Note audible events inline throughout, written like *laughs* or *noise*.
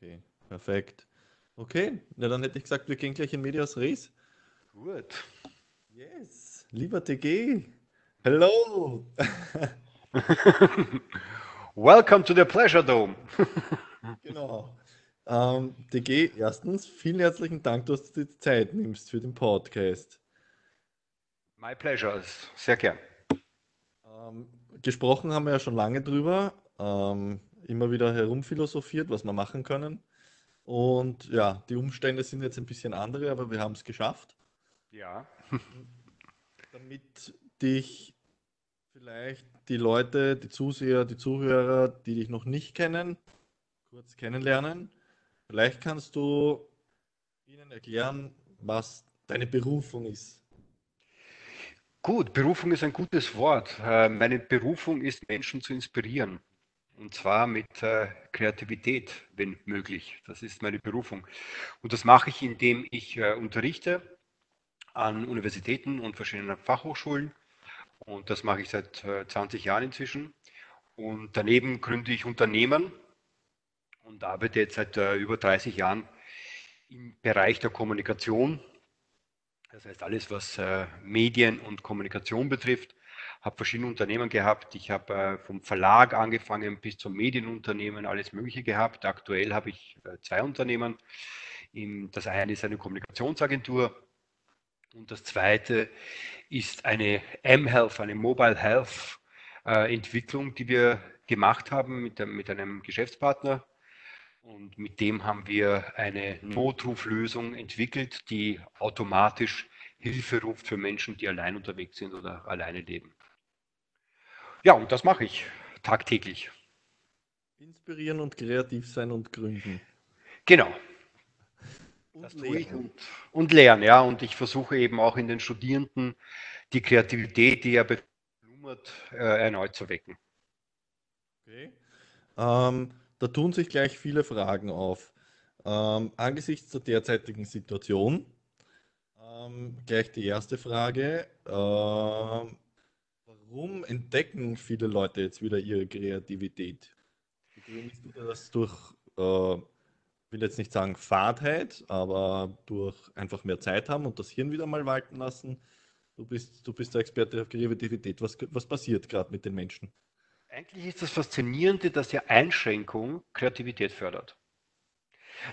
Okay, perfekt. Okay, na dann hätte ich gesagt, wir gehen gleich in Medias Res. Gut. Yes, lieber TG. Hello. *laughs* Welcome to the Pleasure Dome. *laughs* genau. Ähm, DG, erstens, vielen herzlichen Dank, dass du dir die Zeit nimmst für den Podcast. My pleasure, sehr gern. Ähm, gesprochen haben wir ja schon lange drüber, ähm, immer wieder herumphilosophiert, was wir machen können. Und ja, die Umstände sind jetzt ein bisschen andere, aber wir haben es geschafft. Ja. *laughs* Damit dich vielleicht die Leute, die Zuseher, die Zuhörer, die dich noch nicht kennen, kurz kennenlernen. Vielleicht kannst du ihnen erklären, was deine Berufung ist. Gut, Berufung ist ein gutes Wort. Äh, meine Berufung ist, Menschen zu inspirieren. Und zwar mit äh, Kreativität, wenn möglich. Das ist meine Berufung. Und das mache ich, indem ich äh, unterrichte an Universitäten und verschiedenen Fachhochschulen. Und das mache ich seit 20 Jahren inzwischen. Und daneben gründe ich Unternehmen und arbeite jetzt seit über 30 Jahren im Bereich der Kommunikation das heißt, alles, was äh, Medien und Kommunikation betrifft, habe verschiedene Unternehmen gehabt. Ich habe äh, vom Verlag angefangen bis zum Medienunternehmen alles Mögliche gehabt. Aktuell habe ich äh, zwei Unternehmen. Im, das eine ist eine Kommunikationsagentur und das zweite ist eine M-Health, eine Mobile Health äh, Entwicklung, die wir gemacht haben mit, mit einem Geschäftspartner und mit dem haben wir eine Notruflösung entwickelt, die automatisch Hilfe ruft für Menschen, die allein unterwegs sind oder alleine leben. Ja, und das mache ich tagtäglich. Inspirieren und kreativ sein und gründen. Genau. Und das tue ich und, und lernen, ja. Und ich versuche eben auch in den Studierenden die Kreativität, die ja beflummert, äh, erneut zu wecken. Okay. Ähm, da tun sich gleich viele Fragen auf. Ähm, angesichts der derzeitigen Situation, ähm, gleich die erste Frage. Ähm, warum entdecken viele Leute jetzt wieder ihre Kreativität? Begründest du das durch, äh, ich will jetzt nicht sagen Fadheit, aber durch einfach mehr Zeit haben und das Hirn wieder mal walten lassen? Du bist, du bist der Experte auf Kreativität. Was, was passiert gerade mit den Menschen? Eigentlich ist das Faszinierende, dass ja Einschränkung Kreativität fördert.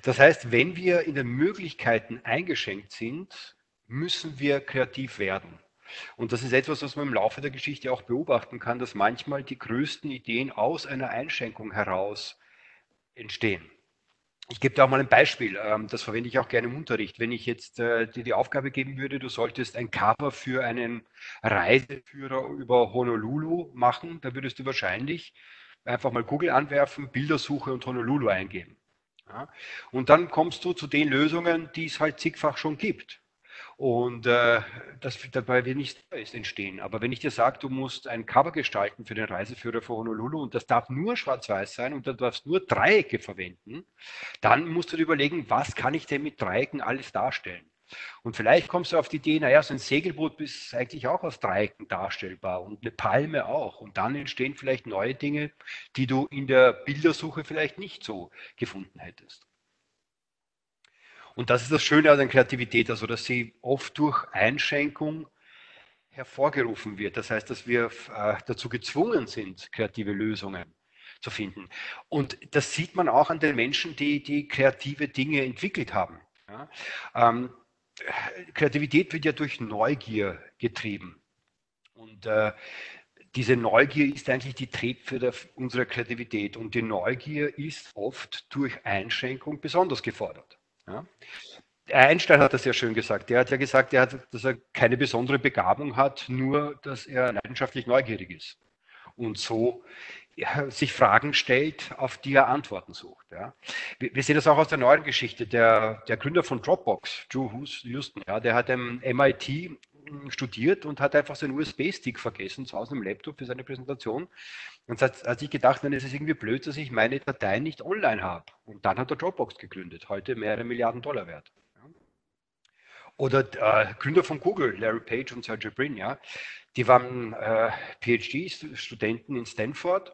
Das heißt, wenn wir in den Möglichkeiten eingeschränkt sind, müssen wir kreativ werden. Und das ist etwas, was man im Laufe der Geschichte auch beobachten kann, dass manchmal die größten Ideen aus einer Einschränkung heraus entstehen. Ich gebe da auch mal ein Beispiel, ähm, das verwende ich auch gerne im Unterricht. Wenn ich jetzt äh, dir die Aufgabe geben würde, du solltest ein Cover für einen Reiseführer über Honolulu machen, da würdest du wahrscheinlich einfach mal Google anwerfen, Bildersuche und Honolulu eingeben. Und dann kommst du zu den Lösungen, die es halt zigfach schon gibt. Und äh, das, dabei nichts Neues entstehen. Aber wenn ich dir sage, du musst ein Cover gestalten für den Reiseführer für Honolulu und das darf nur schwarz-weiß sein und du darfst nur Dreiecke verwenden, dann musst du dir überlegen, was kann ich denn mit Dreiecken alles darstellen? Und vielleicht kommst du auf die Idee, naja, so ein Segelboot ist eigentlich auch aus Dreiecken darstellbar und eine Palme auch. Und dann entstehen vielleicht neue Dinge, die du in der Bildersuche vielleicht nicht so gefunden hättest. Und das ist das Schöne an der Kreativität, also dass sie oft durch Einschränkung hervorgerufen wird. Das heißt, dass wir äh, dazu gezwungen sind, kreative Lösungen zu finden. Und das sieht man auch an den Menschen, die, die kreative Dinge entwickelt haben. Ja? Ähm, Kreativität wird ja durch Neugier getrieben. Und äh, diese Neugier ist eigentlich die Triebfeder unserer Kreativität. Und die Neugier ist oft durch Einschränkung besonders gefordert. Ja? Einstein hat das sehr schön gesagt. Er hat ja gesagt, er hat, dass er keine besondere Begabung hat, nur dass er leidenschaftlich neugierig ist und so ja, sich Fragen stellt, auf die er Antworten sucht. Ja. Wir, wir, sehen das auch aus der neuen Geschichte. Der, der Gründer von Dropbox, Drew Houston, ja, der hat am MIT studiert und hat einfach seinen USB-Stick vergessen zu Hause im Laptop für seine Präsentation. Und hat, hat sich gedacht, dann ist es irgendwie blöd, dass ich meine Dateien nicht online habe. Und dann hat er Dropbox gegründet, heute mehrere Milliarden Dollar wert. Oder äh, Gründer von Google, Larry Page und Sergey Brin, ja, die waren äh, PhD-Studenten in Stanford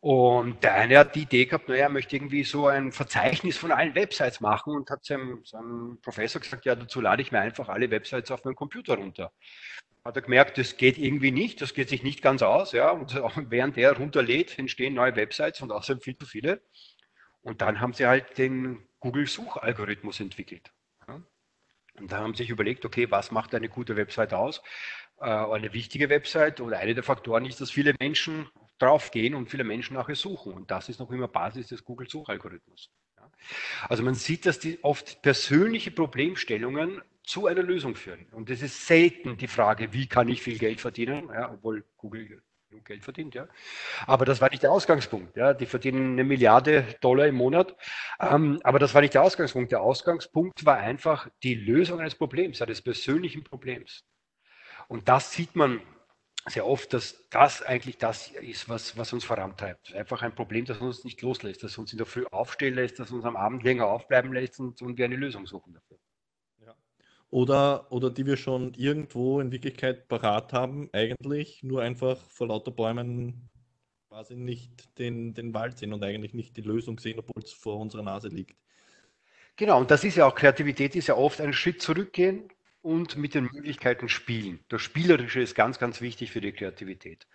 Und der eine hat die Idee gehabt, naja, er möchte irgendwie so ein Verzeichnis von allen Websites machen und hat seinem, seinem Professor gesagt, ja, dazu lade ich mir einfach alle Websites auf meinen Computer runter. Hat er gemerkt, das geht irgendwie nicht, das geht sich nicht ganz aus, ja, und während er runterlädt, entstehen neue Websites und außerdem viel zu viele. Und dann haben sie halt den Google-Suchalgorithmus entwickelt. Und da haben sie sich überlegt, okay, was macht eine gute Website aus? Äh, eine wichtige Website oder eine der Faktoren ist, dass viele Menschen draufgehen und viele Menschen nachher suchen. Und das ist noch immer Basis des Google-Suchalgorithmus. Also man sieht, dass die oft persönliche Problemstellungen zu einer Lösung führen. Und es ist selten die Frage, wie kann ich viel Geld verdienen, ja, obwohl Google genug Geld verdient, ja. Aber das war nicht der Ausgangspunkt. Ja. Die verdienen eine Milliarde Dollar im Monat. Ähm, aber das war nicht der Ausgangspunkt. Der Ausgangspunkt war einfach die Lösung eines Problems, eines persönlichen Problems. Und das sieht man sehr oft, dass das eigentlich das ist, was, was uns vorantreibt. Einfach ein Problem, das uns nicht loslässt, das uns in der Früh aufstehen lässt, das uns am Abend länger aufbleiben lässt und, und wir eine Lösung suchen dafür. Ja. Oder, oder die wir schon irgendwo in Wirklichkeit parat haben, eigentlich nur einfach vor lauter Bäumen quasi nicht den, den Wald sehen und eigentlich nicht die Lösung sehen, obwohl es vor unserer Nase liegt. Genau, und das ist ja auch Kreativität, ist ja oft einen Schritt zurückgehen, und mit den Möglichkeiten spielen. Das Spielerische ist ganz, ganz wichtig für die Kreativität.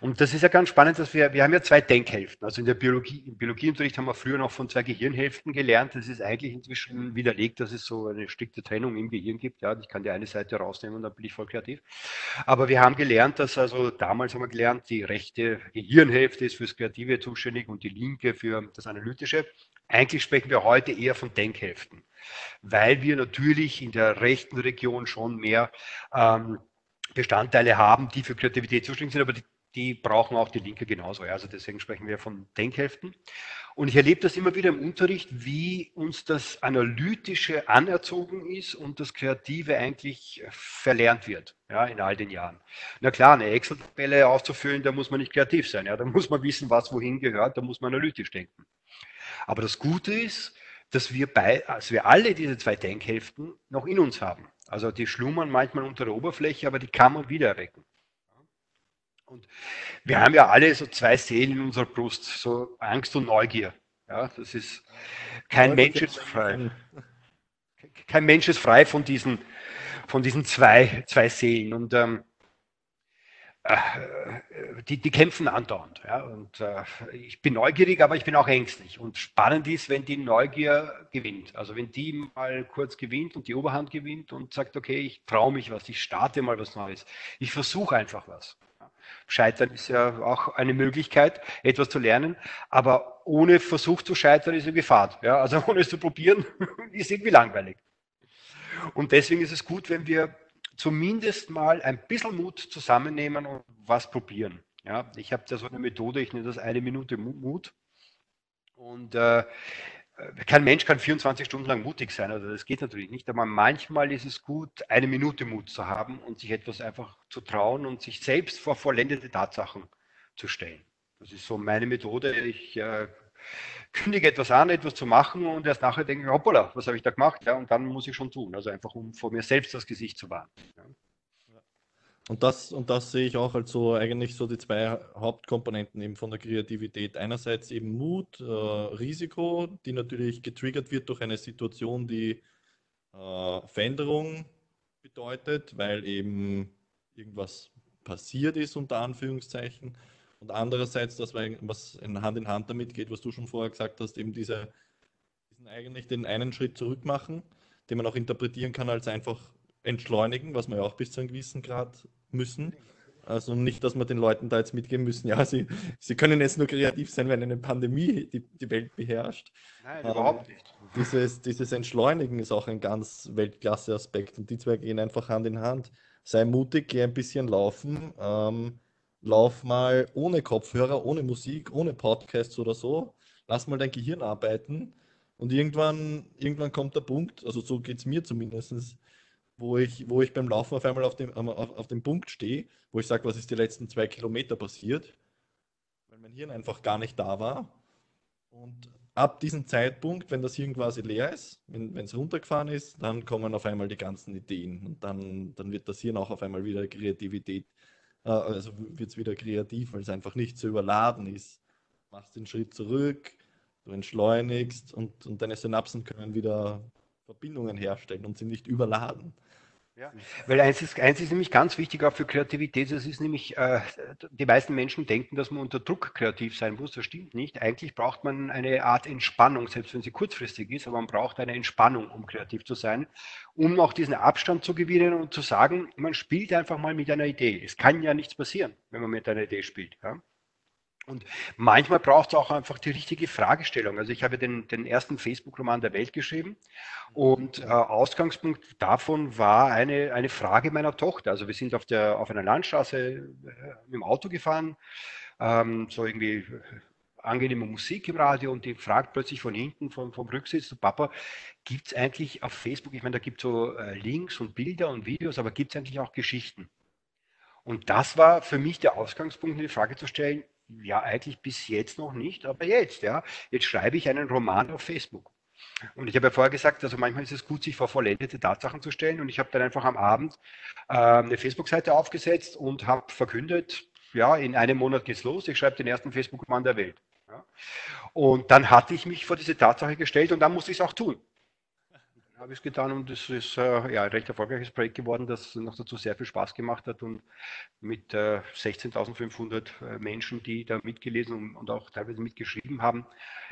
Und das ist ja ganz spannend, dass wir, wir haben ja zwei Denkhälften. Also in der Biologie, im Biologieunterricht haben wir früher noch von zwei Gehirnhälften gelernt. Das ist eigentlich inzwischen widerlegt, dass es so eine strikte Trennung im Gehirn gibt. Ja, ich kann die eine Seite rausnehmen und dann bin ich voll kreativ. Aber wir haben gelernt, dass also damals haben wir gelernt, die rechte Gehirnhälfte ist fürs Kreative zuständig und die linke für das Analytische. Eigentlich sprechen wir heute eher von Denkhälften, weil wir natürlich in der rechten Region schon mehr ähm, Bestandteile haben, die für Kreativität zuständig sind, aber die, die brauchen auch die Linke genauso. Ja. Also deswegen sprechen wir von Denkhälften. Und ich erlebe das immer wieder im Unterricht, wie uns das Analytische anerzogen ist und das Kreative eigentlich verlernt wird, ja, in all den Jahren. Na klar, eine Excel-Tabelle auszufüllen, da muss man nicht kreativ sein, ja, da muss man wissen, was wohin gehört, da muss man analytisch denken. Aber das Gute ist, dass wir, bei, also wir alle diese zwei Denkhälften noch in uns haben. Also die schlummern manchmal unter der Oberfläche, aber die kann man wieder erwecken. Und wir haben ja alle so zwei Seelen in unserer Brust, so Angst und Neugier. Ja, das ist kein Mensch ist frei. Kein Mensch ist frei von diesen, von diesen zwei, zwei Seelen. Und ähm, äh, die, die kämpfen andauernd. Ja? Und äh, ich bin neugierig, aber ich bin auch ängstlich. Und spannend ist, wenn die Neugier gewinnt. Also wenn die mal kurz gewinnt und die Oberhand gewinnt und sagt, okay, ich traue mich was, ich starte mal was Neues. Ich versuche einfach was. Scheitern ist ja auch eine Möglichkeit, etwas zu lernen, aber ohne Versuch zu scheitern ist irgendwie Fahrt. Ja? Also ohne es zu probieren, *laughs* ist irgendwie langweilig. Und deswegen ist es gut, wenn wir zumindest mal ein bisschen Mut zusammennehmen und was probieren. Ja, ich habe da so eine Methode, ich nenne das eine Minute Mut. Und äh, kein Mensch kann 24 Stunden lang mutig sein, also das geht natürlich nicht, aber manchmal ist es gut, eine Minute Mut zu haben und sich etwas einfach zu trauen und sich selbst vor vollendete Tatsachen zu stellen. Das ist so meine Methode. Ich äh, kündige etwas an, etwas zu machen und erst nachher denke, hoppala, was habe ich da gemacht? Ja, und dann muss ich schon tun. Also einfach, um vor mir selbst das Gesicht zu wahren. Ja. Und das, und das sehe ich auch als so eigentlich so die zwei Hauptkomponenten eben von der Kreativität. Einerseits eben Mut, äh, Risiko, die natürlich getriggert wird durch eine Situation, die äh, Veränderung bedeutet, weil eben irgendwas passiert ist, unter Anführungszeichen. Und andererseits, das, was in Hand in Hand damit geht, was du schon vorher gesagt hast, eben diese, diesen eigentlich den einen Schritt zurück machen, den man auch interpretieren kann als einfach entschleunigen, was wir ja auch bis zu einem gewissen Grad müssen. Also nicht, dass wir den Leuten da jetzt mitgeben müssen, ja, sie, sie können jetzt nur kreativ sein, wenn eine Pandemie die, die Welt beherrscht. Nein, ähm, überhaupt nicht. Dieses, dieses Entschleunigen ist auch ein ganz Weltklasse-Aspekt und die zwei gehen einfach Hand in Hand. Sei mutig, geh ein bisschen laufen. Ähm, lauf mal ohne Kopfhörer, ohne Musik, ohne Podcasts oder so. Lass mal dein Gehirn arbeiten. Und irgendwann, irgendwann kommt der Punkt, also so geht es mir zumindest, wo ich, wo ich beim Laufen auf einmal auf dem, auf, auf dem Punkt stehe, wo ich sage, was ist die letzten zwei Kilometer passiert, weil mein Hirn einfach gar nicht da war. Und ab diesem Zeitpunkt, wenn das Hirn quasi leer ist, wenn es runtergefahren ist, dann kommen auf einmal die ganzen Ideen. Und dann, dann wird das Hirn auch auf einmal wieder Kreativität also wird es wieder kreativ, weil es einfach nicht zu überladen ist machst den Schritt zurück, du entschleunigst und, und deine Synapsen können wieder Verbindungen herstellen und sie nicht überladen. Ja, weil eins ist, eins ist nämlich ganz wichtig auch für Kreativität, das ist nämlich, äh, die meisten Menschen denken, dass man unter Druck kreativ sein muss, das stimmt nicht. Eigentlich braucht man eine Art Entspannung, selbst wenn sie kurzfristig ist, aber man braucht eine Entspannung, um kreativ zu sein, um auch diesen Abstand zu gewinnen und zu sagen, man spielt einfach mal mit einer Idee. Es kann ja nichts passieren, wenn man mit einer Idee spielt. Ja? Und manchmal braucht es auch einfach die richtige Fragestellung. Also ich habe den, den ersten Facebook-Roman der Welt geschrieben und äh, Ausgangspunkt davon war eine, eine Frage meiner Tochter. Also wir sind auf, der, auf einer Landstraße äh, mit dem Auto gefahren, ähm, so irgendwie äh, angenehme Musik im Radio und die fragt plötzlich von hinten vom, vom Rücksitz, Papa, gibt es eigentlich auf Facebook, ich meine, da gibt es so äh, Links und Bilder und Videos, aber gibt es eigentlich auch Geschichten? Und das war für mich der Ausgangspunkt, die Frage zu stellen, ja, eigentlich bis jetzt noch nicht, aber jetzt, ja. Jetzt schreibe ich einen Roman auf Facebook. Und ich habe ja vorher gesagt, also manchmal ist es gut, sich vor vollendete Tatsachen zu stellen. Und ich habe dann einfach am Abend äh, eine Facebook-Seite aufgesetzt und habe verkündet, ja, in einem Monat geht's los, ich schreibe den ersten Facebook-Roman der Welt. Ja. Und dann hatte ich mich vor diese Tatsache gestellt und dann musste ich es auch tun habe ich es getan und es ist äh, ja, ein recht erfolgreiches Projekt geworden, das noch dazu sehr viel Spaß gemacht hat und mit äh, 16.500 äh, Menschen, die da mitgelesen und, und, auch teilweise mitgeschrieben haben,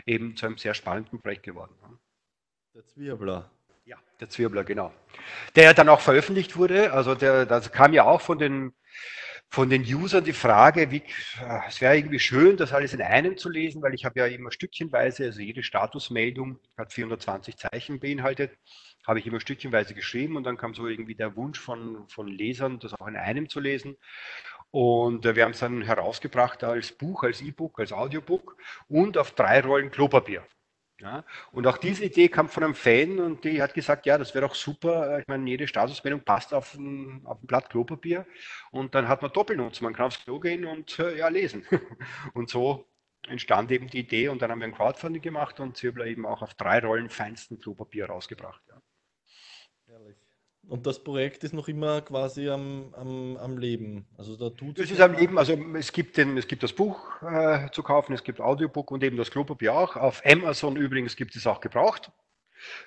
eben zu einem sehr spannenden Projekt geworden. Der Zwirbler. Ja, der Zwirbler, genau. Der dann auch veröffentlicht wurde, also der, das kam ja auch von den von den Usern die Frage, wie, äh, es wäre irgendwie schön, das alles in einem zu lesen, weil ich habe ja immer stückchenweise, also jede Statusmeldung hat 420 Zeichen beinhaltet, habe ich immer stückchenweise geschrieben und dann kam so irgendwie der Wunsch von, von Lesern, das auch in einem zu lesen. Und äh, wir haben es dann herausgebracht als Buch, als E-Book, als Audiobook und auf drei Rollen Klopapier. Ja, und auch diese Idee kam von einem Fan und die hat gesagt, ja, das wäre doch super. Ich meine, jede Statusmeldung passt auf ein, auf ein Blatt Klopapier und dann hat man Doppelnutz. Man kann aufs Klo gehen und äh, ja, lesen. *laughs* Und so entstand eben die Idee und dann haben wir ein Crowdfunding gemacht und Zirbler eben auch auf drei Rollen feinsten Klopapier rausgebracht. Ja. Und das Projekt ist noch immer quasi am, am, am Leben. Also da tut es ist am Leben, also es gibt, den, es gibt das Buch äh, zu kaufen, es gibt Audiobook und eben das Klopapier auch. Auf Amazon übrigens gibt es auch gebraucht.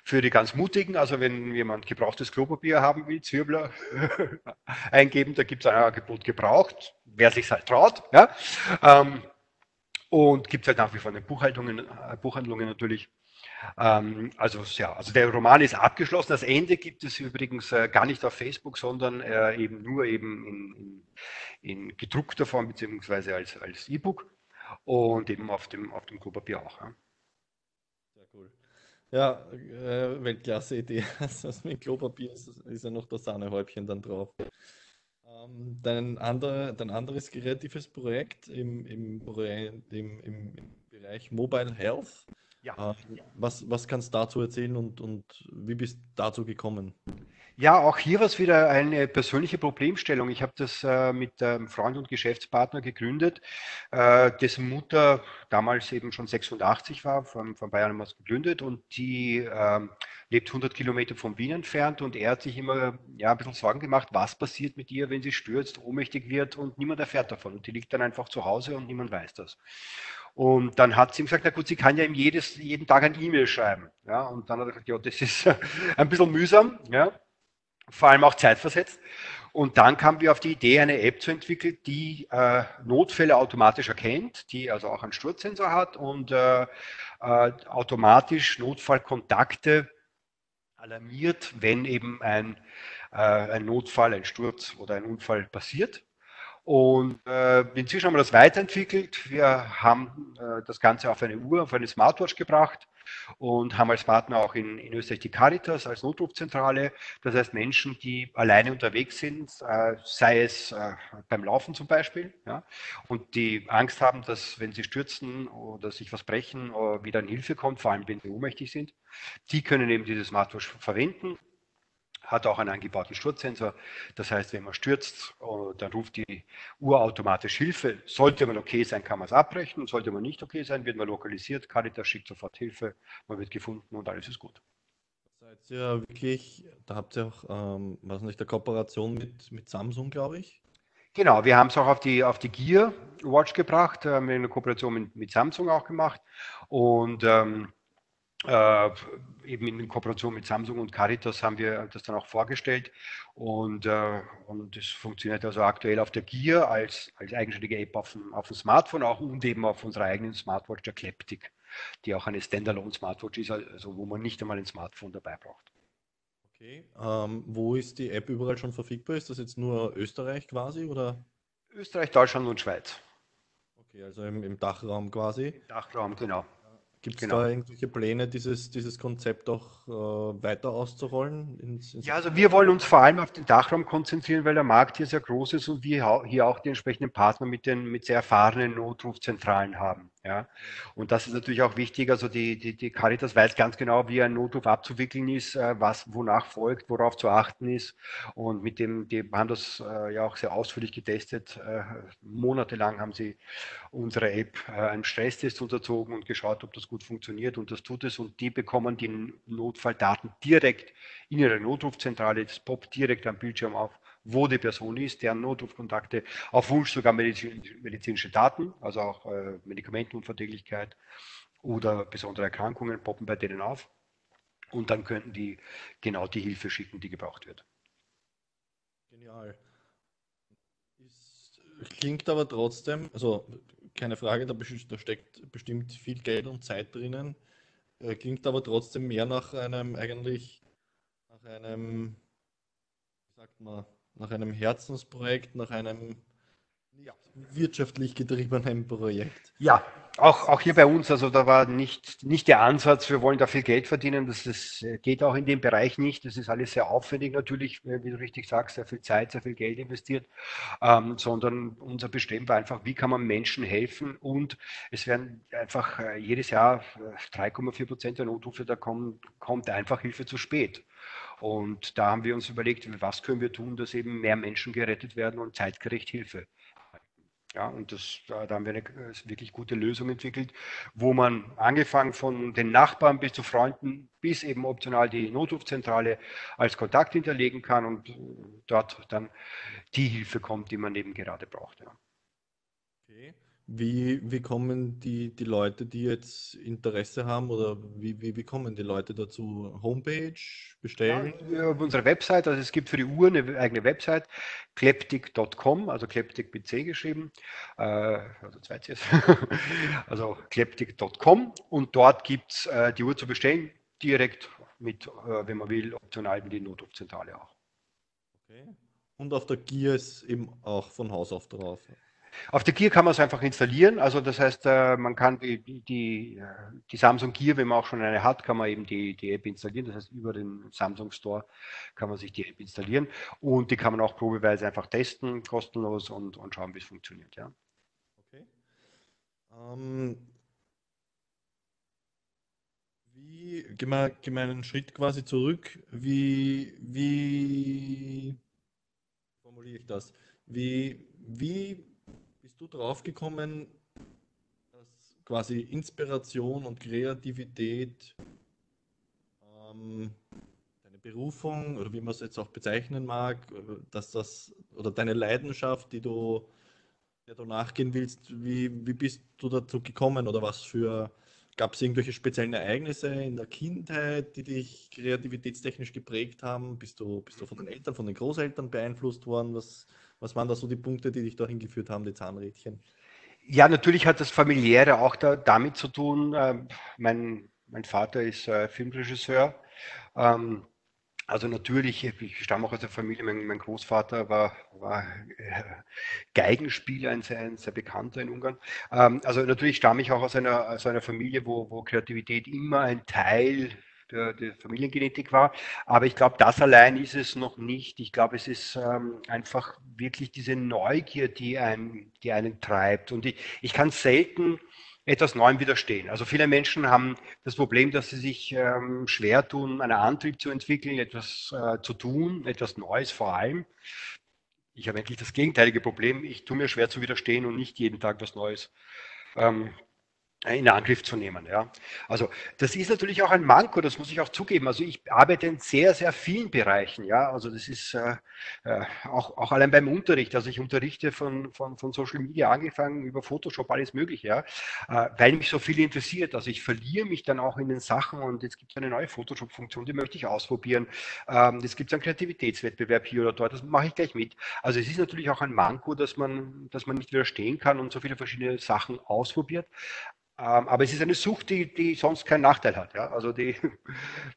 Für die ganz Mutigen, also wenn jemand gebrauchtes Klopapier haben will, Zwirbler *laughs* eingeben, da gibt es ein Angebot gebraucht, wer sich halt traut. Ja? Ähm, und gibt es halt nach wie vor eine Buchhaltungen, äh, Buchhandlungen natürlich. Ähm, also ja, also der Roman ist abgeschlossen. Das Ende gibt es übrigens äh, gar nicht auf Facebook, sondern äh, eben nur eben in, in, in, gedruckter Form beziehungsweise als, als E-Book und eben auf dem, auf dem Klopapier auch. Ja. Sehr cool. Ja, äh, Weltklasse-Idee. *laughs* Also mit Klopapier ist, ist, ja noch das Sahnehäubchen dann drauf. Ähm, dein, andere, dein anderes kreatives Projekt im, im, im, im Bereich Mobile Health ja. Äh, was, was kannst du dazu erzählen und, und wie bist du dazu gekommen? Ja, auch hier war es wieder eine persönliche Problemstellung. Ich habe das äh, mit einem Freund und Geschäftspartner gegründet, äh, dessen Mutter damals eben schon 86 war, von, von Bayern aus gegründet und die äh, lebt 100 Kilometer von Wien entfernt und er hat sich immer ja, ein bisschen Sorgen gemacht, was passiert mit ihr, wenn sie stürzt, ohnmächtig wird und niemand erfährt davon. Und die liegt dann einfach zu Hause und niemand weiß das. Und dann hat sie ihm gesagt, na gut, sie kann ja ihm jedes, jeden Tag ein E-Mail schreiben. Ja, und dann hat er gesagt, ja, das ist *laughs* ein bisschen mühsam, ja, vor allem auch zeitversetzt. Und dann kamen wir auf die Idee, eine App zu entwickeln, die äh, Notfälle automatisch erkennt, die also auch einen Sturzsensor hat und äh, äh, automatisch Notfallkontakte alarmiert, wenn eben ein, äh, ein Notfall, ein Sturz oder ein Unfall passiert. Und äh, inzwischen haben wir das weiterentwickelt. Wir haben äh, das Ganze auf eine Uhr, auf eine Smartwatch gebracht und haben als Partner auch in, in Österreich die Caritas als Notrufzentrale. Das heißt, Menschen, die alleine unterwegs sind, äh, sei es äh, beim Laufen zum Beispiel, ja, und die Angst haben, dass wenn sie stürzen oder sich was brechen, oder wieder in Hilfe kommt, vor allem wenn sie ohnmächtig sind, die können eben diese Smartwatch verwenden hat auch einen eingebauten Sturzsensor. Das heißt, wenn man stürzt, äh, dann ruft die Uhr automatisch Hilfe. Sollte man okay sein, kann man es abbrechen. Sollte man nicht okay sein, wird man lokalisiert. Caritas schickt sofort Hilfe. Man wird gefunden und alles ist gut. Seid ihr wirklich, da habt ihr auch, ähm, was nicht, der Kooperation mit, mit Samsung, glaube ich? Genau, wir haben es auch auf die, auf die Gear Watch gebracht, haben wir eine Kooperation mit, mit Samsung auch gemacht und ähm, äh, eben in Kooperation mit Samsung und Caritas haben wir das dann auch vorgestellt und, äh, und das funktioniert also aktuell auf der Gear als, als eigenständige App auf dem, auf dem Smartphone auch und eben auf unserer eigenen Smartwatch, der Kleptik, die auch eine Standalone Smartwatch ist, also wo man nicht einmal ein Smartphone dabei braucht. Okay, ähm, wo ist die App überall schon verfügbar? Ist das jetzt nur Österreich quasi oder? Österreich, Deutschland und Schweiz. Okay, also im, im Dachraum quasi. Im Dachraum, genau. Gibt es genau. da irgendwelche Pläne, dieses, dieses Konzept auch äh, weiter auszurollen? Ins, ins ja, also wir wollen uns vor allem auf den Dachraum konzentrieren, weil der Markt hier sehr groß ist und wir hier auch die entsprechenden Partner mit den mit sehr erfahrenen Notrufzentralen haben. Ja, und das ist natürlich auch wichtig. Also die, die, die Caritas weiß ganz genau, wie ein Notruf abzuwickeln ist, äh, was wonach folgt, worauf zu achten ist. Und mit dem, die haben das äh, ja auch sehr ausführlich getestet. Äh, monatelang haben sie unsere App einen Stresstest unterzogen und geschaut, ob das gut funktioniert. Und das tut es. Und die bekommen die Notfalldaten direkt in ihre Notrufzentrale. Das poppt direkt am Bildschirm auf wo die Person ist, deren Notrufkontakte, auf Wunsch sogar medizinische Daten, also auch äh, Medikamentenunverträglichkeit oder besondere Erkrankungen poppen bei denen auf. Und dann könnten die genau die Hilfe schicken, die gebraucht wird. Genial. Ist, klingt aber trotzdem, also keine Frage, da, steckt bestimmt viel Geld und Zeit drinnen. Äh, klingt aber trotzdem mehr nach einem eigentlich nach einem, wie sagt man, nach einem Herzensprojekt, nach einem ja, wirtschaftlich getriebenen Projekt. Ja, auch, auch hier bei uns, also da war nicht, nicht der Ansatz, wir wollen da viel Geld verdienen, das, das geht auch in dem Bereich nicht. Das ist alles sehr aufwendig natürlich, wie du richtig sagst, sehr viel Zeit, sehr viel Geld investiert, ähm, sondern unser Bestreben war einfach, wie kann man Menschen helfen und es werden einfach äh, jedes Jahr 3,4 äh, Prozent der Notrufe, da kommt, kommt einfach Hilfe zu spät. Und da haben wir uns überlegt, was können wir tun, dass eben mehr Menschen gerettet werden und zeitgerecht Hilfe. Ja, und das, da, haben wir eine äh, wirklich gute Lösung entwickelt, wo man angefangen von den Nachbarn bis zu Freunden bis eben optional die Notrufzentrale als Kontakt hinterlegen kann und äh, dort dann die Hilfe kommt, die man eben gerade braucht. Ja. Okay. Wie, wie kommen die, die Leute, die jetzt Interesse haben, oder wie, wie, wie kommen die Leute dazu? Homepage bestellen? Ja, auf unserer Website, also es gibt für die Uhr eine eigene Website, kleptik.com, also kleptik mit C geschrieben, äh, also zwei Cs, *laughs* also kleptik.com und dort gibt es äh, die Uhr zu bestellen, direkt mit, äh, wenn man will, optional mit die Notrufzentrale auch. Okay. Und auf der Gear ist eben auch von Haus auf drauf. Auf der Gear kann man es einfach installieren. Also das heißt, äh, man kann die, die, äh, die, Samsung Gear, wenn man auch schon eine hat, kann man eben die, die App installieren. Das heißt, über den Samsung Store kann man sich die App installieren und die kann man auch probeweise einfach testen, kostenlos und, und schauen, wie es funktioniert. Ja. Okay. Ähm, wie, gehen wir, gehen wir einen Schritt quasi zurück. Wie, wie formuliere ich das? Wie, wie du drauf gekommen, dass quasi Inspiration und Kreativität ähm, deine Berufung oder wie man es jetzt auch bezeichnen mag, dass das oder deine Leidenschaft, die du, der du nachgehen willst, wie, wie bist du dazu gekommen oder was für Gab es irgendwelche speziellen Ereignisse in der Kindheit, die dich kreativitätstechnisch geprägt haben? Bist du, bist du von den Eltern, von den Großeltern beeinflusst worden? Was, was waren da so die Punkte, die dich dahin geführt haben, die Zahnrädchen? Ja, natürlich hat das familiäre auch da, damit zu tun. Ähm, mein, mein Vater ist äh, Filmregisseur. Ähm, also natürlich, ich stamme auch aus der Familie, mein, mein Großvater war, war äh, Geigenspieler, ein sehr, ein sehr bekannter in Ungarn. Ähm, also natürlich stamme ich auch aus einer, aus einer Familie, wo, wo Kreativität immer ein Teil der, der Familiengenetik war. Aber ich glaube, das allein ist es noch nicht. Ich glaube, es ist ähm, einfach wirklich diese Neugier, die, ein, die einen treibt. Und ich, ich kann selten etwas Neuem widerstehen. Also viele Menschen haben das Problem, dass sie sich ähm, schwer tun, einen Antrieb zu entwickeln, etwas äh, zu tun, etwas Neues vor allem. Ich habe eigentlich das gegenteilige Problem. Ich tue mir schwer zu widerstehen und nicht jeden Tag was Neues ähm, in Angriff zu nehmen. Ja. Also das ist natürlich auch ein Manko, das muss ich auch zugeben. Also ich arbeite in sehr, sehr vielen Bereichen. Ja. Also das ist äh, äh, auch, auch allein beim Unterricht. Also ich unterrichte von, von, von Social Media angefangen über Photoshop, alles mögliche, ja, äh, weil mich so viel interessiert. Also ich verliere mich dann auch in den Sachen und jetzt gibt es eine neue Photoshop-Funktion, die möchte ich ausprobieren. Ähm, es gibt einen Kreativitätswettbewerb hier oder dort, das mache ich gleich mit. Also es ist natürlich auch ein Manko, dass man, dass man nicht widerstehen kann und so viele verschiedene Sachen ausprobiert. Ähm, aber es ist eine Sucht, die, die sonst keinen Nachteil hat, ja? also die,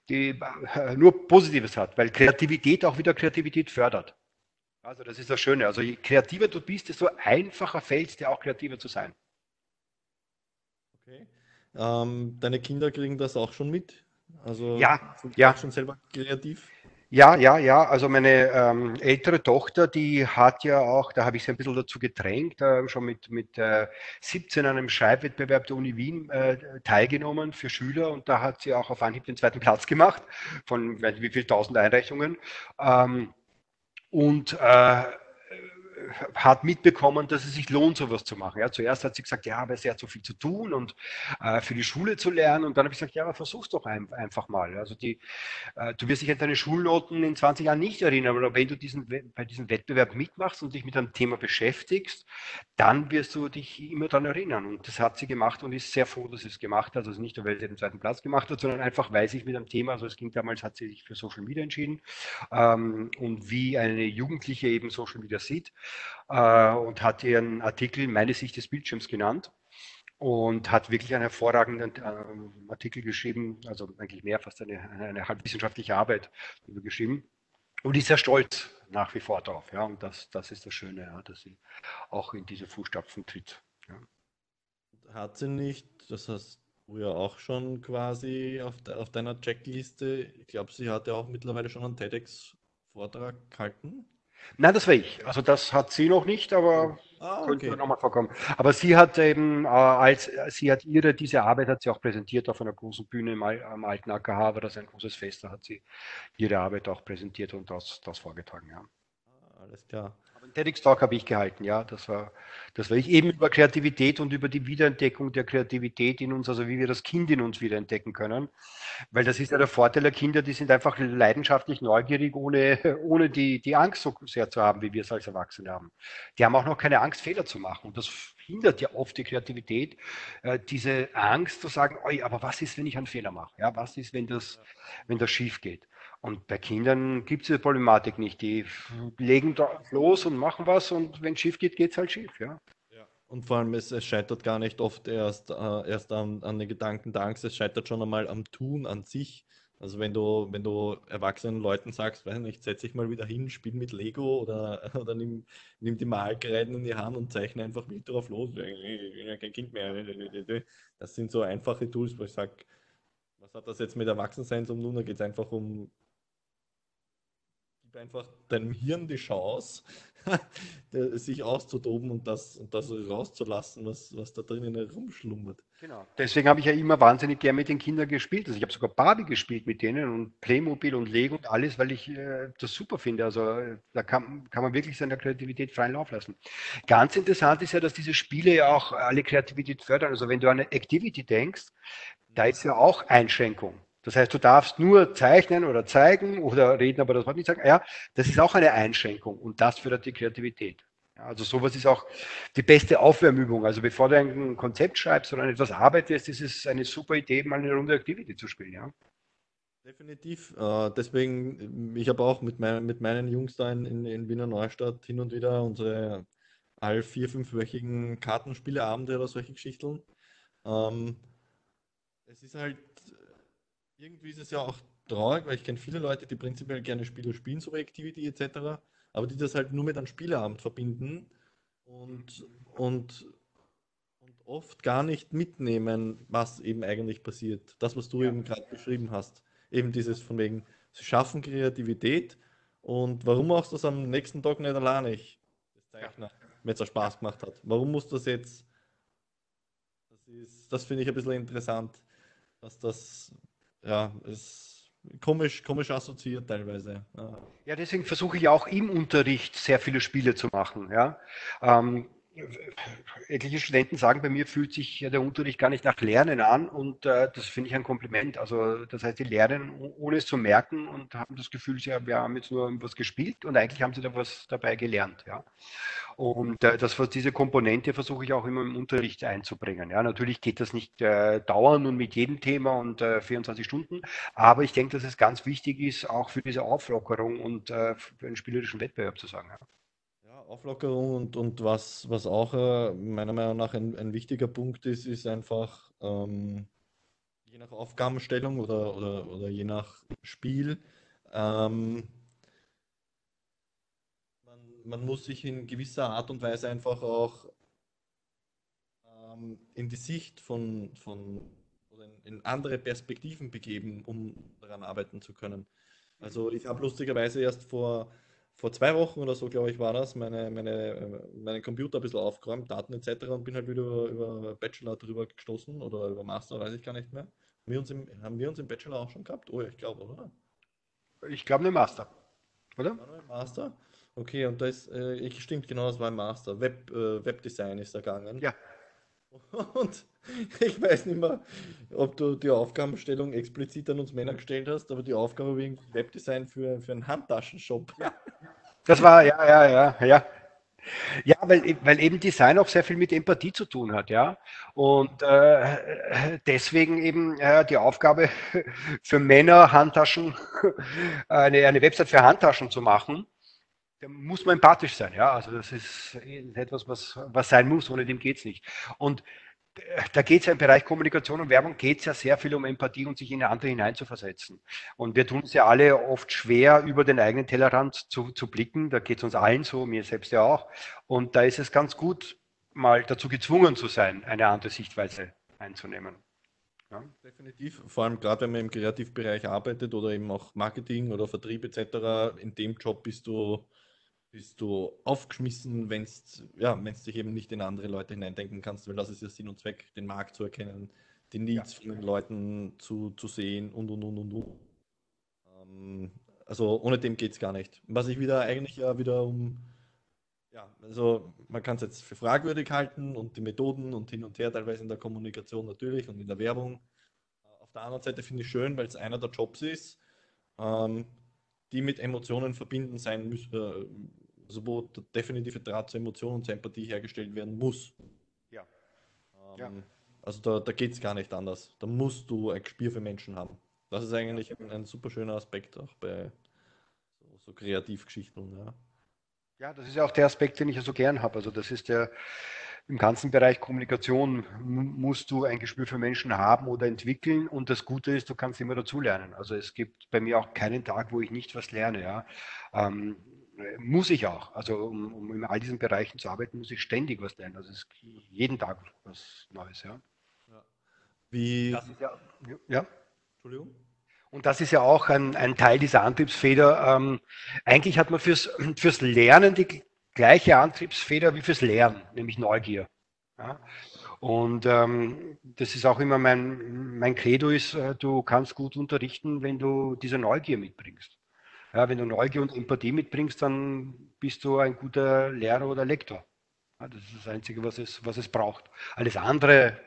die äh, nur Positives hat, weil Kreativität auch wieder Kreativität fördert. Also das ist das Schöne. Also je kreativer du bist, desto einfacher fällt es dir auch kreativer zu sein. Okay. Ähm, deine Kinder kriegen das auch schon mit? Also ja, sind ja. schon selber kreativ? Ja, ja, ja. Also meine ähm, ältere Tochter, die hat ja auch, da habe ich sie ein bisschen dazu gedrängt, äh, schon mit, mit äh, 17 an einem Schreibwettbewerb der Uni Wien äh, teilgenommen für Schüler und da hat sie auch auf Anhieb den zweiten Platz gemacht von wie viel tausend Einreichungen. Ähm, und äh, hat mitbekommen, dass es sich lohnt, sowas zu machen. Ja, zuerst hat sie gesagt, ja, aber sie hat so viel zu tun und äh, für die Schule zu lernen. Und dann habe ich gesagt, ja, aber versuch's doch ein, einfach mal. Also die, äh, du wirst dich an deine Schulnoten in 20 Jahren nicht erinnern, aber wenn du diesen, bei diesem Wettbewerb mitmachst und dich mit einem Thema beschäftigst, dann wirst du dich immer daran erinnern. Und das hat sie gemacht und ist sehr froh, dass sie es gemacht hat. Also nicht nur, weil sie den zweiten Platz gemacht hat, sondern einfach, weil sie sich mit einem Thema, also es ging damals, hat sie sich für Social Media entschieden ähm, und wie eine Jugendliche eben Social Media sieht äh, und hat ihren Artikel Meine Sicht des Bildschirms genannt und hat wirklich einen hervorragenden äh, Artikel geschrieben, also eigentlich mehr, fast eine, eine, eine wissenschaftliche Arbeit geschrieben und ist sehr stolz nach wie vor darauf. Ja, und das, das ist das Schöne, ja, dass sie auch in diese Fußstapfen tritt. Ja. Hat sie nicht, das hast du ja auch schon quasi auf, de, auf deiner Checkliste, ich glaube, sie hat ja auch mittlerweile schon einen TEDx-Vortrag gehalten. Nein, das war ich. Also das hat sie noch nicht, aber ah, okay. könnte nochmal vorkommen. Aber sie hat eben, äh, als sie hat ihre, diese Arbeit hat sie auch präsentiert auf einer großen Bühne im, am alten AKH, war das ein großes Fest, da hat sie ihre Arbeit auch präsentiert und das, das vorgetragen, ja. Ah, alles klar. TEDx-Talk habe ich gehalten, ja. Das war, das war ich eben über Kreativität und über die Wiederentdeckung der Kreativität in uns, also wie wir das Kind in uns wiederentdecken können. Weil das ist ja der Vorteil der Kinder, die sind einfach leidenschaftlich neugierig, ohne, ohne die, die Angst so sehr zu haben, wie wir es als Erwachsene haben. Die haben auch noch keine Angst, Fehler zu machen. Und das hindert ja oft die Kreativität, äh, diese Angst zu sagen, aber was ist, wenn ich einen Fehler mache? Ja, was ist, wenn das, wenn das schief geht? Und bei Kindern gibt es diese Problematik nicht. Die legen da los und machen was und wenn es schief geht, geht es halt schief. Ja. ja. Und vor allem, es, es, scheitert gar nicht oft erst, äh, erst an, an, den Gedanken der Angst, es scheitert schon einmal am Tun an sich. Also wenn du, wenn du erwachsenen Leuten sagst, weiß nicht, setz dich mal wieder hin, spiel mit Lego oder, *laughs* oder nimm, nimm die Malkreiden in die Hand und zeichne einfach wild drauf los. Kein Kind mehr. Das sind so einfache Tools, wo ich sage, was hat das jetzt mit Erwachsensein zu tun? Da geht es einfach um gib einfach deinem Hirn die Chance, *laughs* sich auszutoben und das, und das rauszulassen, was, was da drinnen herumschlummert. Genau. Deswegen habe ich ja immer wahnsinnig gern mit den Kindern gespielt. Also ich habe sogar Barbie gespielt mit denen und Playmobil und Lego und alles, weil ich äh, das super finde. Also da kann, kann man wirklich seiner Kreativität freien Lauf lassen. Ganz interessant ist ja, dass diese Spiele ja auch alle Kreativität fördern. Also wenn du an eine Activity denkst, da ist ja auch Einschränkung. Das heißt, du darfst nur zeichnen oder zeigen oder reden, aber das Wort nicht sagen. Ja, das ist auch eine Einschränkung und das fördert die Kreativität. Also sowas ist auch die beste Aufwärmübung. Also bevor du ein Konzept schreibst oder etwas arbeitest, ist es eine super Idee, mal eine Runde Activity zu spielen. Ja. Definitiv. Äh, deswegen, ich habe auch mit, mein, mit meinen Jungs da in, in, in Wiener Neustadt hin und wieder unsere all vier, fünfwöchigen Kartenspieleabende oder solche Geschichten. Ähm, es ist halt irgendwie ist es ja auch traurig, weil ich kenne viele Leute, die prinzipiell gerne Spiele spielen, so Activity etc., aber die das halt nur mit einem Spieleabend verbinden und, und, und oft gar nicht mitnehmen, was eben eigentlich passiert. Das, was du ja. eben gerade beschrieben hast. Eben dieses von wegen, sie schaffen Kreativität und warum machst du das am nächsten Tag nicht alleine? Ich, das Zeichner, wenn es auch Spaß gemacht hat. Warum muss das jetzt? Das, das finde ich ein bisschen interessant, dass das ja, ist komisch, komisch assoziiert teilweise. Ja, deswegen versuche ich auch im Unterricht sehr viele Spiele zu machen. Ja. Ähm, etliche Studenten sagen, bei mir fühlt sich der Unterricht gar nicht nach Lernen an und äh, das finde ich ein Kompliment. Also das heißt, die lernen ohne es zu merken und haben das Gefühl, sie haben, wir haben jetzt nur was gespielt und eigentlich haben sie da was dabei gelernt. Ja. Und äh, das, diese Komponente versuche ich auch immer im Unterricht einzubringen. Ja, natürlich geht das nicht äh, dauern und mit jedem Thema und äh, 24 Stunden, aber ich denke, dass es ganz wichtig ist, auch für diese Auflockerung und äh, für einen spielerischen Wettbewerb zu sagen. Ja. Auflockerung und, und was, was auch äh, meiner Meinung nach ein, ein wichtiger Punkt ist, ist einfach ähm, je nach Aufgabenstellung oder, oder, oder je nach Spiel, ähm, man, man muss sich in gewisser Art und Weise einfach auch ähm, in die Sicht von, von oder in, in andere Perspektiven begeben, um daran arbeiten zu können. Also ich habe lustigerweise erst vor vor zwei Wochen oder so, glaube ich, war das, meine, meine, meinen Computer ein bisschen aufgeräumt, Daten etc. und bin halt wieder über, über Bachelor drüber gestoßen oder über Master, weiß ich gar nicht mehr. Haben wir uns im, haben wir uns im Bachelor auch schon gehabt? Oh, ich glaube, oder? Ich glaube, eine Master, oder? Ein Master? Okay, und da ist, äh, ich stimmt, genau, das war ein Master. Web, äh, Webdesign ist ergangen. Ja. *laughs* Und ich weiß nicht mehr, ob du die Aufgabenstellung explizit an uns Männer gestellt hast, aber die Aufgabe wegen Webdesign für, für einen Handtaschenshop. Ja. Das war, ja, ja, ja, ja. Ja, weil, weil eben Design auch sehr viel mit Empathie zu tun hat, ja. Und äh, deswegen eben äh, die Aufgabe *laughs* für Männer, Handtaschen, *laughs* eine, eine Website für Handtaschen zu machen, da muss man empathisch sein, ja. Also das ist etwas, was, was sein muss, ohne dem geht es nicht. Und da geht es ja im Bereich Kommunikation und Werbung geht es ja sehr viel um Empathie und sich in andere hineinzuversetzen. Und wir tun es ja alle oft schwer, über den eigenen Tellerrand zu, zu blicken. Da geht es uns allen so, mir selbst ja auch. Und da ist es ganz gut, mal dazu gezwungen zu sein, eine andere Sichtweise einzunehmen. Ja. Definitiv, vor allem gerade wenn man im Kreativbereich arbeitet oder eben auch Marketing oder Vertrieb etc. In dem Job bist du bist du aufgeschmissen, wenn ja, es dich eben nicht in andere Leute hineindenken kannst, weil das ist ja Sinn und Zweck, den Markt zu erkennen, die Needs ja. von den Leuten zu, zu sehen und und und und und. Ähm, also ohne dem geht es gar nicht. Was ich wieder eigentlich ja wieder um, ja, also man kann es jetzt für fragwürdig halten und die Methoden und hin und her, teilweise in der Kommunikation natürlich und in der Werbung. Auf der anderen Seite finde ich schön, weil es einer der Jobs ist, ähm, die mit Emotionen verbinden sein müssen, äh, also wo der definitive Draht zur Emotion und zur Empathie hergestellt werden muss. Ja. Ähm, ja. Also da, da geht es gar nicht anders. Da musst du ein Gespür für Menschen haben. Das ist eigentlich ein, ein super schöner Aspekt auch bei so, so Kreativgeschichten. Ja. ja, das ist ja auch der Aspekt, den ich ja so gern habe. Also das ist der im ganzen Bereich Kommunikation musst du ein Gespür für Menschen haben oder entwickeln und das Gute ist, du kannst immer dazulernen. Also es gibt bei mir auch keinen Tag, wo ich nicht was lerne. Ja. Ähm, muss ich auch. Also um, um, in all diesen Bereichen zu arbeiten, muss ich ständig was lernen. Also es ist jeden Tag was Neues, ja. ja. Wie? Das ist ja, ja. Entschuldigung. Und das ist ja auch ein, ein Teil dieser Antriebsfeder. Ähm, eigentlich hat man fürs, fürs Lernen die gleiche Antriebsfeder wie fürs Lernen, nämlich Neugier. Ja? Und ähm, das ist auch immer mein, mein Credo ist, äh, du kannst gut unterrichten, wenn du diese Neugier mitbringst. Ja, wenn du Neugier und Empathie mitbringst, dann bist du ein guter Lehrer oder Lektor. Ja, das ist das Einzige, was es, was es braucht. Alles andere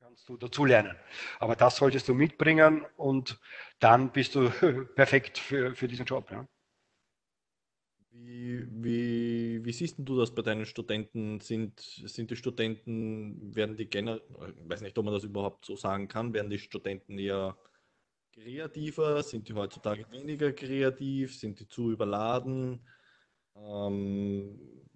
kannst du dazulernen. Aber das solltest du mitbringen und dann bist du *laughs* perfekt für, für diesen Job. Ja. Wie, wie, wie siehst du das bei deinen Studenten? Sind, sind die Studenten, werden die generell, ich weiß nicht, ob man das überhaupt so sagen kann, werden die Studenten eher kreativer? Sind die heutzutage weniger kreativ? Sind die zu überladen? Ähm,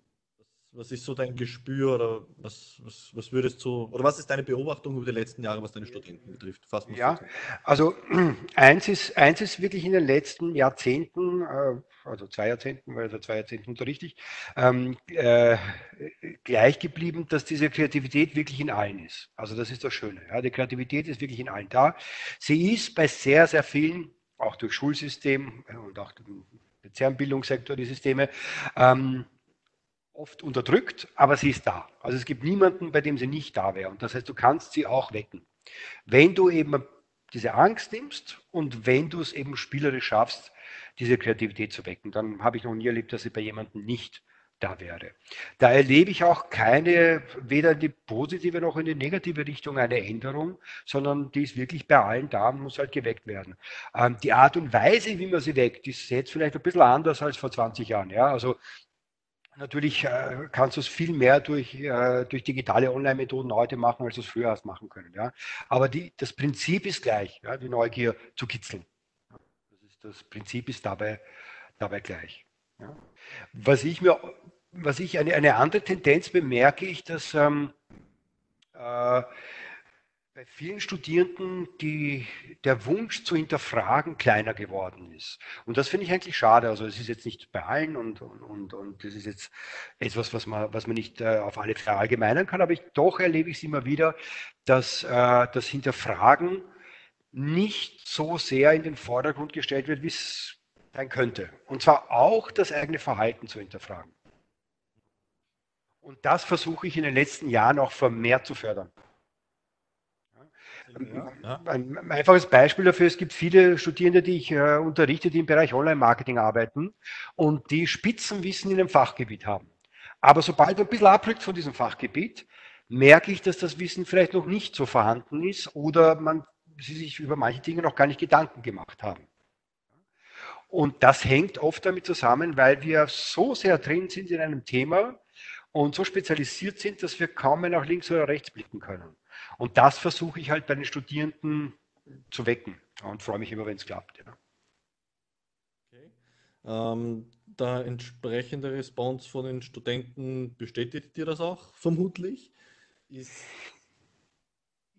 was, ist so dein Gespür oder was, was, was würdest du, oder was ist deine Beobachtung über die letzten Jahre, was deine Studenten betrifft? ja, also *clears throat* eins ist, eins ist wirklich in den letzten Jahrzehnten, äh, also zwei Jahrzehnten, weil seit zwei Jahrzehnten unterrichte ich, ähm, äh, gleich geblieben, dass diese Kreativität wirklich in allen ist. Also das ist das Schöne. Ja. Die Kreativität ist wirklich in allen da. Sie ist bei sehr, sehr vielen, auch durch Schulsystem und auch im Bildungssektor, die Systeme, ähm, oft unterdrückt, aber sie ist da. Also es gibt niemanden, bei dem sie nicht da wäre. Und das heißt, du kannst sie auch wecken. Wenn du eben diese Angst nimmst und wenn du es eben spielerisch schaffst, diese Kreativität zu wecken, dann habe ich noch nie erlebt, dass sie bei jemandem nicht da wäre. Da erlebe ich auch keine, weder in die positive noch in die negative Richtung eine Änderung, sondern die ist wirklich bei allen da und muss halt geweckt werden. Ähm, die Art und Weise, wie man sie weckt, ist jetzt vielleicht ein bisschen anders als vor 20 Jahren. Ja? Also Natürlich äh, kannst du es viel mehr durch, äh, durch digitale Online-Methoden heute machen, als du es früher hast machen können. Ja? Aber die, das Prinzip ist gleich, ja? die Neugier zu kitzeln. Das, ist, das Prinzip ist dabei, dabei gleich. Ja? Was ich mir, was ich eine, eine andere Tendenz bemerke, ich, dass ähm, äh, bei vielen Studierenden die, der Wunsch zu hinterfragen kleiner geworden ist. Und das finde ich eigentlich schade. Also es ist jetzt nicht bei allen und, und, und, und das ist jetzt etwas, was man, was man nicht äh, auf alle verallgemeinern kann, aber ich, doch erlebe ich es immer wieder, dass äh, das Hinterfragen nicht so sehr in den Vordergrund gestellt wird, wie es sein könnte. Und zwar auch das eigene Verhalten zu hinterfragen. Und das versuche ich in den letzten Jahren auch vermehrt zu fördern. Ja. Ein einfaches Beispiel dafür, es gibt viele Studierende, die ich äh, unterrichte, die im Bereich Online-Marketing arbeiten und die Spitzenwissen in einem Fachgebiet haben. Aber sobald man ein bisschen abrückt von diesem Fachgebiet, merke ich, dass das Wissen vielleicht noch nicht so vorhanden ist oder man, sie sich über manche Dinge noch gar nicht Gedanken gemacht haben. Und das hängt oft damit zusammen, weil wir so sehr drin sind in einem Thema und so spezialisiert sind, dass wir kaum mehr nach links oder rechts blicken können. Und das versuche ich halt bei den Studierenden zu wecken und freue mich immer, wenn es klappt. Ja. Okay. Ähm, der entsprechende Response von den Studenten bestätigt dir das auch vermutlich? Ist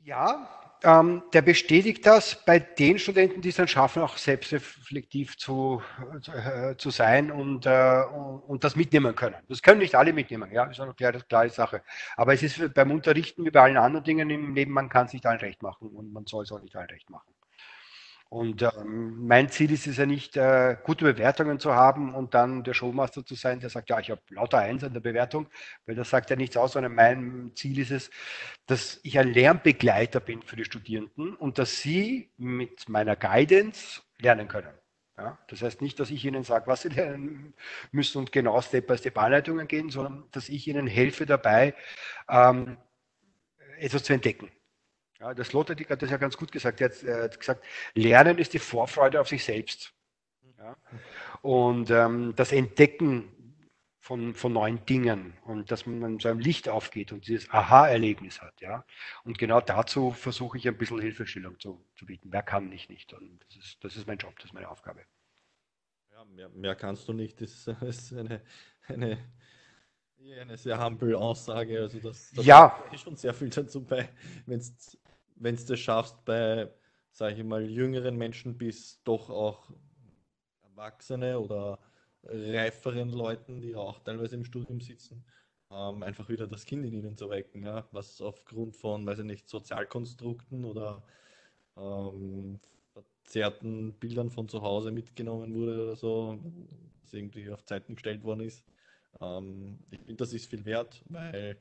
ja, ähm, der bestätigt das bei den Studenten, die es dann schaffen, auch selbstreflektiv zu, äh, zu sein und, äh, und das mitnehmen können. Das können nicht alle mitnehmen, ja, ist eine klare, klare Sache. Aber es ist beim Unterrichten wie bei allen anderen Dingen im Leben, man kann es nicht allen recht machen und man soll es auch nicht allen recht machen. Und ähm, mein Ziel ist es ja nicht, äh, gute Bewertungen zu haben und dann der Showmaster zu sein, der sagt, ja, ich habe lauter Eins in der Bewertung, weil das sagt ja nichts aus, sondern mein Ziel ist es, dass ich ein Lernbegleiter bin für die Studierenden und dass sie mit meiner Guidance lernen können. Ja, das heißt nicht, dass ich ihnen sage, was sie lernen müssen und genau Step-by-Step-Anleitungen gehen, sondern dass ich ihnen helfe dabei, ähm, etwas zu entdecken. Ja, das Sloterdijk hat das ja ganz gut gesagt. Er hat, er hat, gesagt, Lernen ist die Vorfreude auf sich selbst. Ja? Und ähm, das Entdecken von, von neuen Dingen und dass man so ein Licht aufgeht und dieses Aha-Erlebnis hat. Ja? Und genau dazu versuche ich ein bisschen Hilfestellung zu, zu bieten. Wer kann ich nicht? Und das ist, das ist mein Job, das ist meine Aufgabe. Ja, mehr, mehr kannst du nicht. Das ist eine, eine, eine sehr humble Aussage. Also das, das ja. ist schon sehr viel dazu bei, wenn es wenn es schaffst, bei, sage ich mal, jüngeren Menschen bis doch auch Erwachsene oder reiferen Leuten, die auch teilweise im Studium sitzen, ähm, einfach wieder das Kind in ihnen zu wecken, ja? was aufgrund von, weiß ich nicht, Sozialkonstrukten oder ähm, verzerrten Bildern von zu Hause mitgenommen wurde oder so, was irgendwie auf Zeiten gestellt worden ist. Ähm, ich finde, das ist viel wert, weil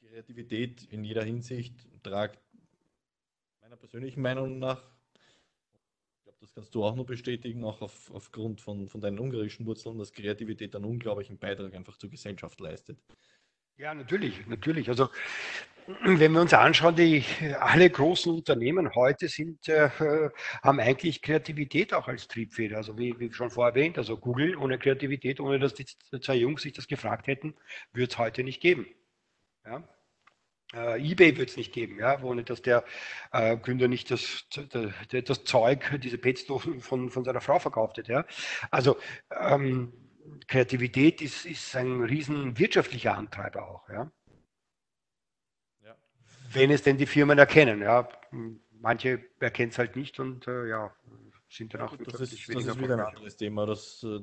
Kreativität in jeder Hinsicht tragt meiner persönlichen Meinung nach, ich glaube, das kannst du auch nur bestätigen, auch auf, aufgrund von, von deinen ungarischen Wurzeln, dass Kreativität einen unglaublichen Beitrag einfach zur Gesellschaft leistet. Ja, natürlich, natürlich. Also wenn wir uns anschauen, die alle großen Unternehmen heute sind, äh, haben eigentlich Kreativität auch als Triebfeder. Also wie, wie schon vorher erwähnt, also Google ohne Kreativität, ohne dass die zwei Jungs sich das gefragt hätten, würde es heute nicht geben. Ja? Äh, eBay wird es nicht geben, ja, ohne dass der äh, Gründer nicht das, das, das Zeug, diese Petstoffen von, von seiner Frau verkauft hat. Ja. Also ähm, Kreativität ist, ist ein riesen wirtschaftlicher Antreiber auch. Ja. ja. Wenn es denn die Firmen erkennen. Ja. Manche erkennen es halt nicht und äh, ja, sind dann auch das ist, das ist wieder ein anderes Thema. Das, äh,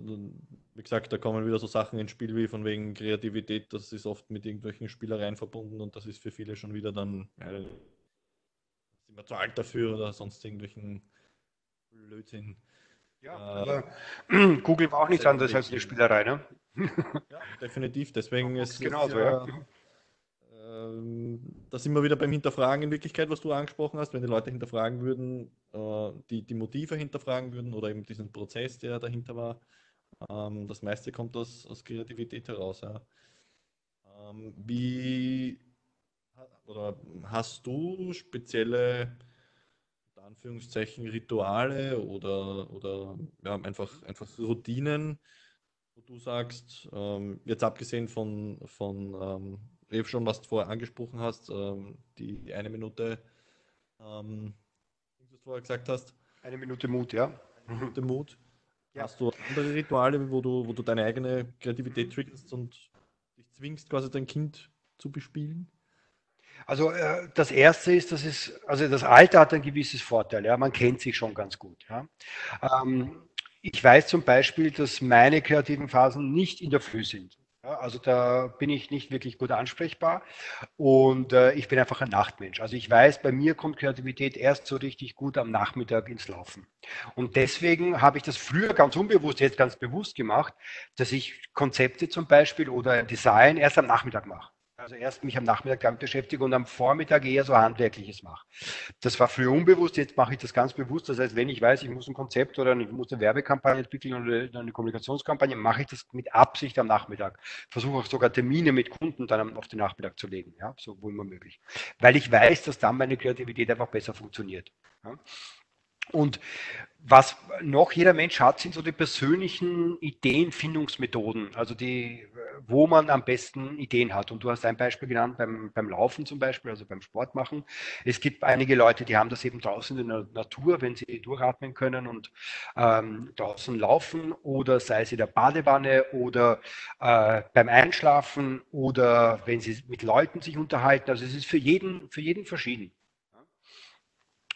wie gesagt, da kommen wieder so Sachen ins Spiel wie von wegen Kreativität, das ist oft mit irgendwelchen Spielereien verbunden und das ist für viele schon wieder dann, ja, sind wir zu alt dafür oder sonst irgendwelchen Blödsinn. Ja, äh, aber *clears throat* Google war auch nichts anderes als eine Spielerei, ne? ja, definitiv. Deswegen *laughs* ist es genauso, ja. ja da sind wir wieder beim Hinterfragen in Wirklichkeit, was du angesprochen hast, wenn die Leute hinterfragen würden, äh, die, die Motive hinterfragen würden oder eben diesen Prozess, der dahinter war, Ähm, das meiste kommt aus, aus Kreativität heraus. Ja. Ähm, wie oder hast du spezielle Anführungszeichen Rituale oder, oder ja, einfach, einfach Routinen, wo du sagst, ähm, jetzt abgesehen von, von ähm, eben schon, was du vorher angesprochen hast, ähm, die, die eine Minute, ähm, was du vorher gesagt hast. Eine Minute Mut, ja. Eine Minute Mut. Ja. Hast du andere Rituale, wo du, wo du deine eigene Kreativität triggerst und dich zwingst, quasi dein Kind zu bespielen? Also äh, das erste ist, das ist, also das Alter hat ein gewisses Vorteil, ja, man kennt sich schon ganz gut. Ja. Ähm, ich weiß zum Beispiel, dass meine kreativen Phasen nicht in der Früh sind. Ja, also da bin ich nicht wirklich gut ansprechbar und äh, ich bin einfach ein Nachtmensch. Also ich weiß, bei mir kommt Kreativität erst so richtig gut am Nachmittag ins Laufen. Und deswegen habe ich das früher ganz unbewusst, jetzt ganz bewusst gemacht, dass ich Konzepte zum Beispiel oder Design erst am Nachmittag mache. Also erst mich am Nachmittag damit beschäftige und am Vormittag eher so Handwerkliches mache. Das war früher unbewusst, jetzt mache ich das ganz bewusst. Das heißt, wenn ich weiß, ich muss ein Konzept oder ich muss eine Werbekampagne entwickeln oder eine Kommunikationskampagne, mache ich das mit Absicht am Nachmittag. Versuche auch sogar Termine mit Kunden dann auf den Nachmittag zu legen, ja, so wohl immer möglich. Weil ich weiß, dass dann meine Kreativität einfach besser funktioniert. Ja. Und was noch jeder Mensch hat, sind so die persönlichen Ideenfindungsmethoden, also die, wo man am besten Ideen hat. Und du hast ein Beispiel genannt beim, beim Laufen zum Beispiel, also beim Sport machen. Es gibt einige Leute, die haben das eben draußen in der Natur, wenn sie durchatmen können und ähm, draußen laufen oder sei es in der Badewanne oder äh, beim Einschlafen oder wenn sie mit Leuten sich unterhalten. Also es ist für jeden, für jeden verschieden.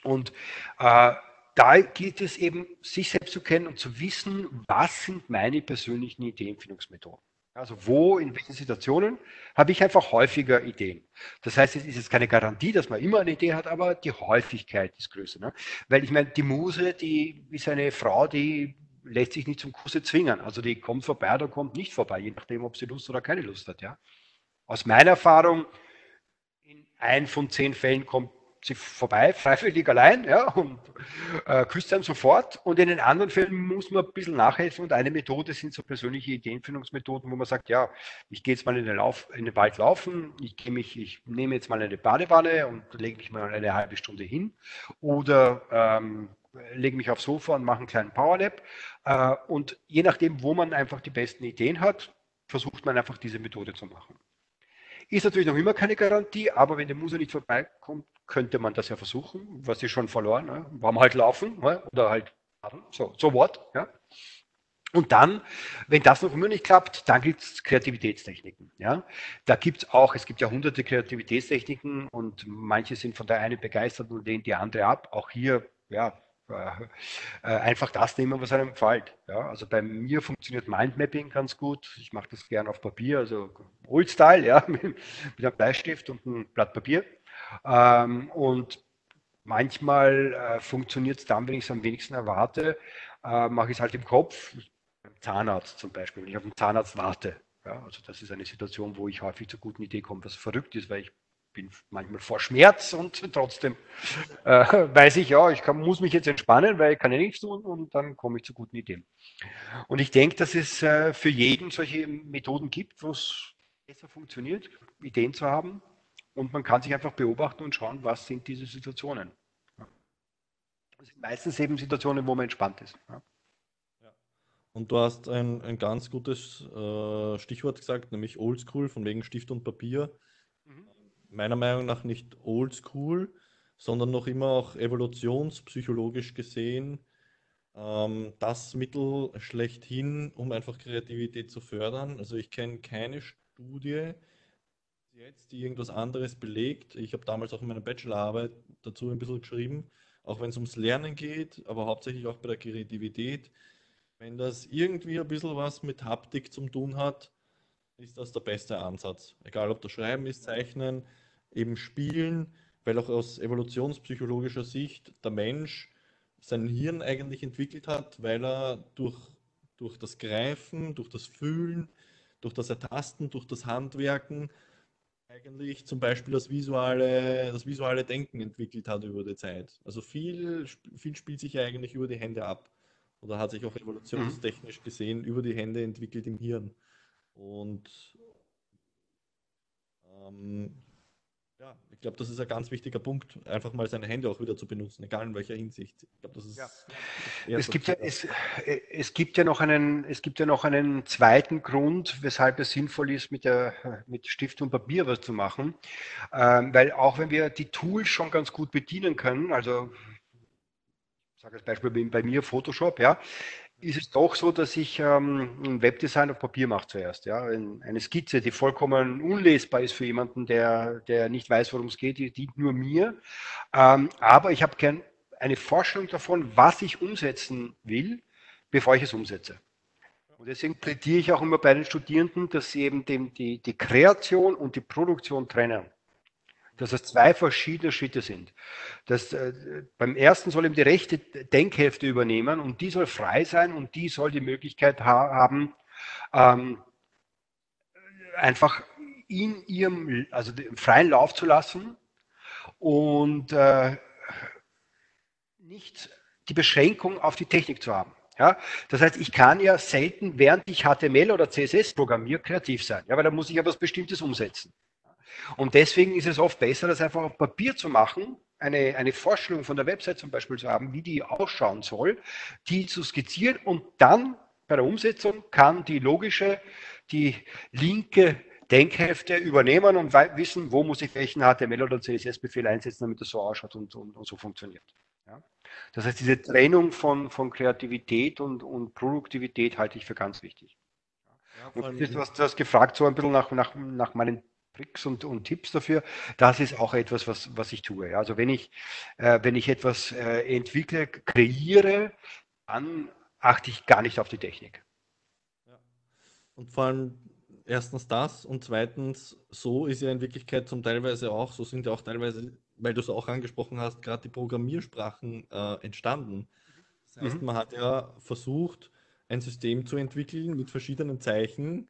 Und äh, da gilt es eben, sich selbst zu kennen und zu wissen, was sind meine persönlichen Ideenfindungsmethoden. Also wo, in welchen Situationen habe ich einfach häufiger Ideen. Das heißt, es ist jetzt keine Garantie, dass man immer eine Idee hat, aber die Häufigkeit ist größer. Ne? Weil ich meine, die Muse, die ist eine Frau, die lässt sich nicht zum Kusse zwingen. Also die kommt vorbei oder kommt nicht vorbei, je nachdem, ob sie Lust oder keine Lust hat. Ja? Aus meiner Erfahrung, in ein von zehn Fällen kommt sie vorbei, freiwillig allein, ja, und äh, küsst einem sofort. Und in den anderen Fällen muss man ein bisschen nachhelfen. Und eine Methode sind so persönliche Ideenfindungsmethoden, wo man sagt, ja, ich gehe jetzt mal in den, Lauf, in den Wald laufen, ich, mich, ich nehme jetzt mal eine Badewanne und lege mich mal eine halbe Stunde hin. Oder ähm, lege mich aufs Sofa und mache einen kleinen Powernap. Äh, und je nachdem, wo man einfach die besten Ideen hat, versucht man einfach diese Methode zu machen. Ist natürlich noch immer keine Garantie, aber wenn der Muse nicht vorbeikommt, könnte man das ja versuchen, was ist schon verloren, ne? war man halt laufen ne? oder halt so, so what, ja. Und dann, wenn das noch immer nicht klappt, dann gibt es Kreativitätstechniken. Ja? Da gibt es auch, es gibt ja hunderte Kreativitätstechniken und manche sind von der einen begeistert und lehnt die andere ab. Auch hier, ja, äh, einfach das nehmen, was einem gefällt. Ja, also bei mir funktioniert Mindmapping ganz gut. Ich mache das gern auf Papier, also Old-Style, ja, *laughs* mit, mit, einem Bleistift und einem Blatt Papier. Ähm, und manchmal äh, funktioniert es dann, wenn ich es am wenigsten erwarte, äh, mache ich es halt im Kopf. Beim Zahnarzt zum Beispiel, wenn ich auf den Zahnarzt warte. Ja, also das ist eine Situation, wo ich häufig zur guten Idee komme, was verrückt ist, weil ich bin manchmal vor Schmerz und trotzdem äh, weiß ich, ja, ich kann, muss mich jetzt entspannen, weil ich kann ja nichts tun und dann komme ich zu guten Ideen. Und ich denke, dass es äh, für jeden solche Methoden gibt, wo es besser funktioniert, Ideen zu haben. Und man kann sich einfach beobachten und schauen, was sind diese Situationen. Das sind meistens eben Situationen, wo man entspannt ist. Ja. Und du hast ein, ein ganz gutes äh, Stichwort gesagt, nämlich Oldschool, von wegen Stift und Papier. Mhm meiner Meinung nach nicht oldschool, sondern noch immer auch evolutionspsychologisch gesehen ähm, das Mittel schlechthin, um einfach Kreativität zu fördern. Also ich kenne keine Studie jetzt, die irgendwas anderes belegt. Ich habe damals auch in meiner Bachelorarbeit dazu ein bisschen geschrieben, auch wenn es ums Lernen geht, aber hauptsächlich auch bei der Kreativität. Wenn das irgendwie ein bisschen was mit Haptik zu tun hat, ist das der beste Ansatz. Egal ob das Schreiben ist, Zeichnen, eben Spielen, weil auch aus evolutionspsychologischer Sicht der Mensch sein Hirn eigentlich entwickelt hat, weil er durch, durch das Greifen, durch das Fühlen, durch das Ertasten, durch das Handwerken eigentlich zum Beispiel das visuelle, das visuelle Denken entwickelt hat über die Zeit. Also viel, viel spielt sich ja eigentlich über die Hände ab. oder hat sich auch evolutionstechnisch gesehen über die Hände entwickelt im Hirn. Und ähm, ja, ich glaube, das ist ein ganz wichtiger Punkt, einfach mal seine Hände auch wieder zu benutzen, egal in welcher Hinsicht. Ich glaube, das ist ja. es, gibt ja, es, es, gibt ja noch einen, es gibt ja noch einen zweiten Grund, weshalb es sinnvoll ist, mit, der, mit Stift und Papier was zu machen. Ähm, weil auch wenn wir die Tools schon ganz gut bedienen können, also ich sage als Beispiel bei mir Photoshop, ja, ist es doch so, dass ich ähm, ein Webdesign auf Papier mache zuerst. Ja? Eine Skizze, die vollkommen unlesbar ist für jemanden, der, der nicht weiß, worum es geht, die dient nur mir. Ähm, aber ich habe gern eine Vorstellung davon, was ich umsetzen will, bevor ich es umsetze. Und deswegen plädiere ich auch immer bei den Studierenden, dass sie eben dem, die, die Kreation und die Produktion trennen dass es zwei verschiedene Schritte sind. Das, äh, beim ersten soll eben die rechte Denkhälfte übernehmen und die soll frei sein und die soll die Möglichkeit ha haben, ähm, einfach in ihrem, also freien Lauf zu lassen und äh, nicht die Beschränkung auf die Technik zu haben. Ja, das heißt, ich kann ja selten, während ich HTML oder CSS programmiere, kreativ sein, ja, weil da muss ich ja was Bestimmtes umsetzen. Und deswegen ist es oft besser, das einfach auf Papier zu machen, eine, eine Vorstellung von der Website zum Beispiel zu haben, wie die ausschauen soll, die zu skizzieren und dann bei der Umsetzung kann die logische, die linke Denkhefte übernehmen und wissen, wo muss ich welchen HTML oder CSS-Befehl einsetzen, damit das so ausschaut und, und, und so funktioniert. Ja? Das heißt, diese Trennung von, von Kreativität und, und Produktivität halte ich für ganz wichtig. Ja, und du hast, du hast gefragt, so ein bisschen nach, nach, nach meinen Tricks und, und, Tipps dafür. Das ist auch etwas, was, was ich tue. Also wenn ich, äh, wenn ich etwas äh, entwickle, kreiere, dann achte ich gar nicht auf die Technik. Ja. Und vor allem erstens das und zweitens, so ist ja in Wirklichkeit zum Teilweise auch, so sind ja auch teilweise, weil du es auch angesprochen hast, gerade die Programmiersprachen äh, entstanden. Das heißt, mhm. man hat ja versucht, ein System zu entwickeln mit verschiedenen Zeichen,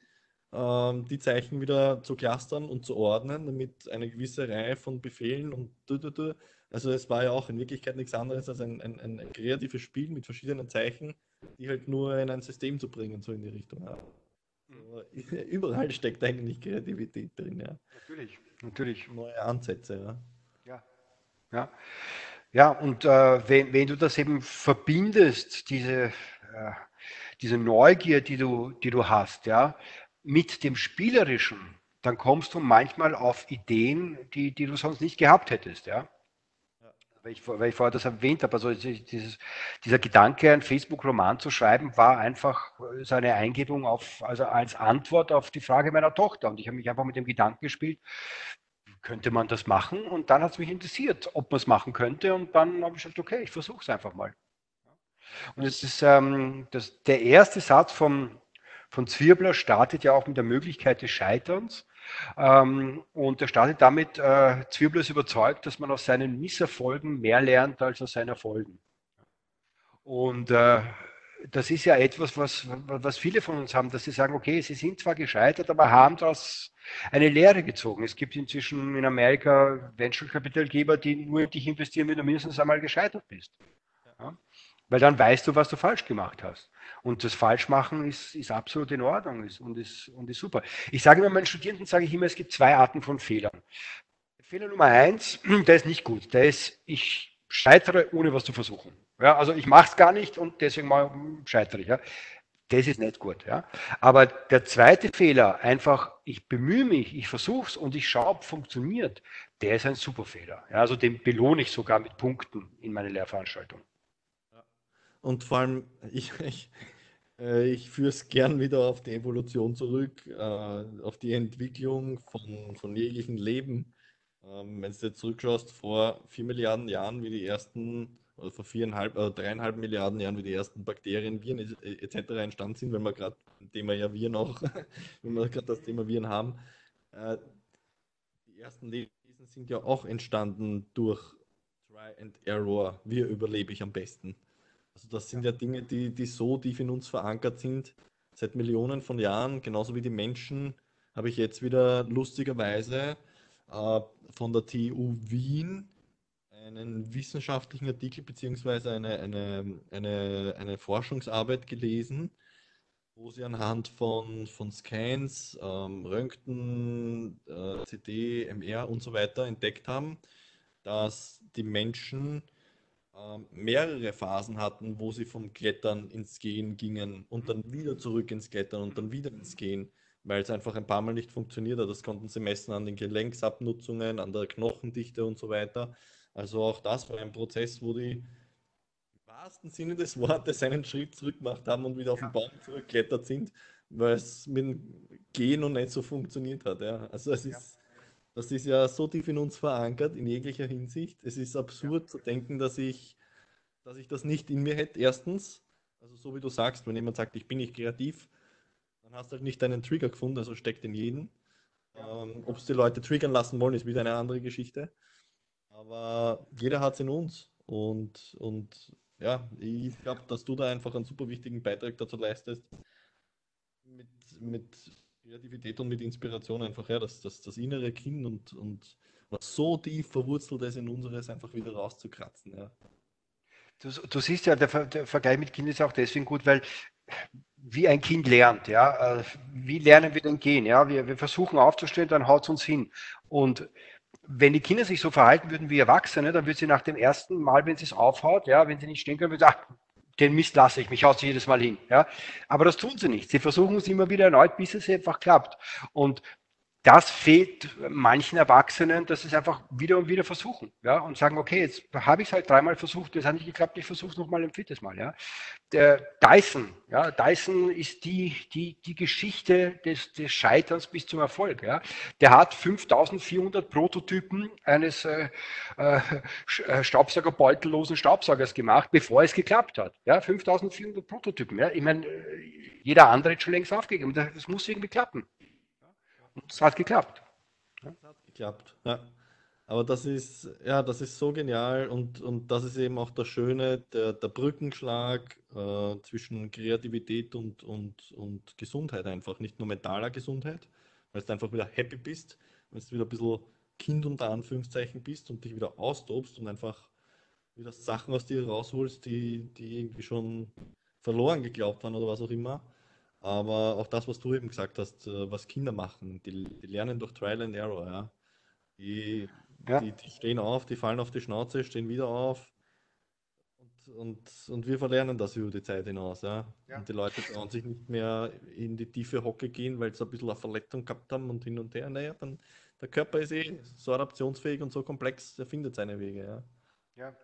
die Zeichen wieder zu clustern und zu ordnen, damit eine gewisse Reihe von Befehlen und also es war ja auch in Wirklichkeit nichts anderes als ein, ein, ein kreatives Spiel mit verschiedenen Zeichen, die halt nur in ein System zu bringen, so in die Richtung. Ja. So, *laughs* überall steckt eigentlich Kreativität drin, ja. Natürlich, natürlich. Neue Ansätze, ja. Ja, ja. Ja, und äh, wenn, wenn du das eben verbindest, diese, äh, diese Neugier, die du, die du hast, ja, mit dem Spielerischen, dann kommst du manchmal auf Ideen, die, die du sonst nicht gehabt hättest. Ja? Weil, ich, weil ich vorher das erwähnt habe, also dieses, dieser Gedanke, einen Facebook-Roman zu schreiben, war einfach so eine Eingebung auf, also als Antwort auf die Frage meiner Tochter. Und ich habe mich einfach mit dem Gedanken gespielt, könnte man das machen? Und dann hat es mich interessiert, ob man es machen könnte. Und dann habe ich gesagt, okay, ich versuche es einfach mal. Und es ist ähm, das, der erste Satz vom, von Zwirbler startet ja auch mit der Möglichkeit des Scheiterns. Ähm, und er startet damit, äh, Zwirbler ist überzeugt, dass man aus seinen Misserfolgen mehr lernt als aus seinen Erfolgen. Und äh, das ist ja etwas, was, was viele von uns haben, dass sie sagen, okay, sie sind zwar gescheitert, aber haben daraus eine Lehre gezogen. Es gibt inzwischen in Amerika Venture-Kapitalgeber, die nur in dich investieren, wenn du mindestens einmal gescheitert bist. Ja? Weil dann weißt du, was du falsch gemacht hast. Und das Falschmachen ist, ist absolut in Ordnung ist, und, ist, und ist super. Ich sage immer meinen Studierenden, sage ich immer, es gibt zwei Arten von Fehlern. Fehler Nummer eins, *clears throat* der ist nicht gut. Der ist, ich scheitere, ohne was zu versuchen. Ja, also ich mache es gar nicht und deswegen mal scheitere ich. Ja. Das ist nicht gut. Ja. Aber der zweite Fehler, einfach, ich bemühe mich, ich versuche es und ich schaue, ob funktioniert, der ist ein super Fehler. Ja, also den belohne ich sogar mit Punkten in meiner Lehrveranstaltung. Und vor allem, *laughs* ich, ich, äh, ich führe es gern wieder auf die Evolution zurück, äh, auf die Entwicklung von, von jeglichen Leben. Ähm, wenn du jetzt zurückschaust, vor vier Milliarden Jahren, wie die ersten, oder vor viereinhalb, oder dreieinhalb Milliarden Jahren, wie die ersten Bakterien, Viren etc. entstanden sind, wenn wir gerade Thema ja Viren auch, *laughs* wenn wir gerade das Thema Viren haben. Äh, die ersten Lebewesen sind ja auch entstanden durch Try and Error. Wie überlebe ich am besten? Also das sind ja Dinge, die, die so tief in uns verankert sind, seit Millionen von Jahren, genauso wie die Menschen, habe ich jetzt wieder lustigerweise äh, von der TU Wien einen wissenschaftlichen Artikel beziehungsweise eine, eine, eine, eine Forschungsarbeit gelesen, wo sie anhand von, von Scans, ähm, Röntgen, äh, CD, MR und so weiter entdeckt haben, dass die Menschen ähm, mehrere Phasen hatten, wo sie vom Klettern ins Gehen gingen und dann wieder zurück ins Klettern und dann wieder ins Gehen, weil es einfach ein paar Mal nicht funktioniert hat. Das konnten sie messen an den Gelenksabnutzungen, an der Knochendichte und so weiter. Also auch das war ein Prozess, wo die im wahrsten Sinne des Wortes einen Schritt zurück gemacht haben und wieder auf den Baum zurückgeklettert sind, weil es mit dem Gehen noch nicht so funktioniert hat. Ja. Also es ist, das ist ja so tief in uns verankert, in jeglicher Hinsicht. Es ist absurd zu denken, dass ich, dass ich das nicht in mir hätte. Erstens, also so wie du sagst, wenn jemand sagt, ich bin nicht kreativ, dann hast du halt nicht deinen Trigger gefunden, also steckt in jedem. Ähm, Ob es die Leute triggern lassen wollen, ist wieder eine andere Geschichte. Aber jeder hat es in uns. Und, und ja, ich glaube, dass du da einfach einen super wichtigen Beitrag dazu leistest, mit, mit Kreativität und mit Inspiration einfach, ja, das, das, das innere Kind und, und was so tief verwurzelt ist in unseres einfach wieder rauszukratzen. Ja. Du, du siehst ja, der, der, Vergleich mit Kind ist auch deswegen gut, weil wie ein Kind lernt, ja, wie lernen wir denn gehen, ja, wir, wir versuchen aufzustehen, dann haut es uns hin und wenn die Kinder sich so verhalten würden wie Erwachsene, dann würde sie nach dem ersten Mal, wenn sie es aufhaut, ja, wenn sie nicht stehen können, würde sie, ach, den Mist lasse ich, mich haut sie jedes Mal hin. Ja. Aber das tun sie nicht. Sie versuchen es immer wieder erneut, bis es einfach klappt. Und das fehlt manchen Erwachsenen, dass sie es einfach wieder und wieder versuchen, ja, und sagen, okay, jetzt habe ich es halt dreimal versucht, das hat nicht geklappt, ich versuche es nochmal ein viertes Mal, ja. Der Dyson, ja, Dyson ist die, die, die Geschichte des, des Scheiterns bis zum Erfolg, ja. Der hat 5400 Prototypen eines äh, äh, Staubsaugerbeutellosen Staubsaugers gemacht, bevor es geklappt hat, ja. 5400 Prototypen, ja. Ich meine, jeder andere hat schon längst aufgegeben, das muss irgendwie klappen. Und es hat geklappt. Es hat geklappt, ja. Aber das ist, ja, das ist so genial und, und das ist eben auch das Schöne, der, der Brückenschlag äh, zwischen Kreativität und, und, und Gesundheit einfach. Nicht nur mentaler Gesundheit, weil du einfach wieder happy bist, wenn du wieder ein bisschen Kind unter Anführungszeichen bist und dich wieder austobst und einfach wieder Sachen aus dir rausholst, die, die irgendwie schon verloren geglaubt waren oder was auch immer. Aber auch das, was du eben gesagt hast, äh, was Kinder machen, die, die lernen durch Trial and Error, ja. Die, ja. Die, die, stehen auf, die fallen auf die Schnauze, stehen wieder auf. Und, und, und wir verlernen das über die Zeit hinaus, ja. ja. Und die Leute trauen sich nicht mehr in die tiefe Hocke gehen, weil sie ein bisschen eine Verletzung gehabt haben und hin und her. Naja, dann der Körper ist eh so adaptionsfähig und so komplex, er findet seine Wege, ja. Ja,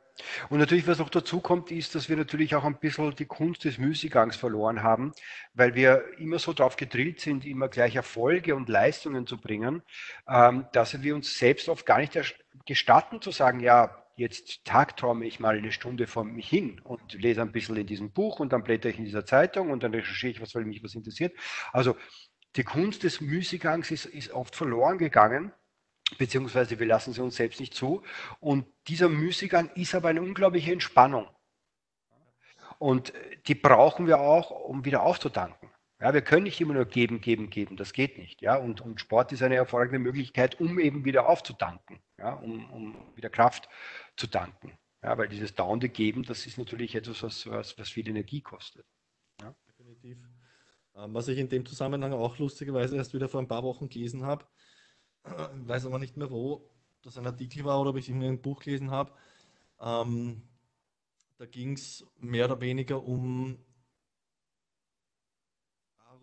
und natürlich, was noch dazu kommt, ist, dass wir natürlich auch ein bisschen die Kunst des Müßiggangs verloren haben, weil wir immer so darauf gedrillt sind, immer gleich Erfolge und Leistungen zu bringen, ähm, dass wir uns selbst oft gar nicht gestatten zu sagen, ja, jetzt tagträume ich mal eine Stunde vor mich hin und lese ein bisschen in diesem Buch und dann blätter ich in dieser Zeitung und dann recherchiere ich, was weil mich was interessiert. Also die Kunst des Müßiggangs ist, ist oft verloren gegangen beziehungsweise wir lassen sie uns selbst nicht zu. Und dieser Müßiggang ist aber eine unglaubliche Entspannung. Und die brauchen wir auch, um wieder aufzutanken. Ja, wir können nicht immer nur geben, geben, geben. Das geht nicht. Ja, und, und Sport ist eine hervorragende Möglichkeit, um eben wieder aufzutanken, ja, um, um wieder Kraft zu tanken. Ja, weil dieses dauernde Geben, das ist natürlich etwas, was, was, was viel Energie kostet. Ja. Definitiv. Ähm, was ich in dem Zusammenhang auch lustigerweise erst wieder vor ein paar Wochen gelesen habe, ich *clears throat* weiß aber nicht mehr, wo das ein Artikel war oder ob ich in einem Buch gelesen habe. Ähm, da ging es mehr oder weniger um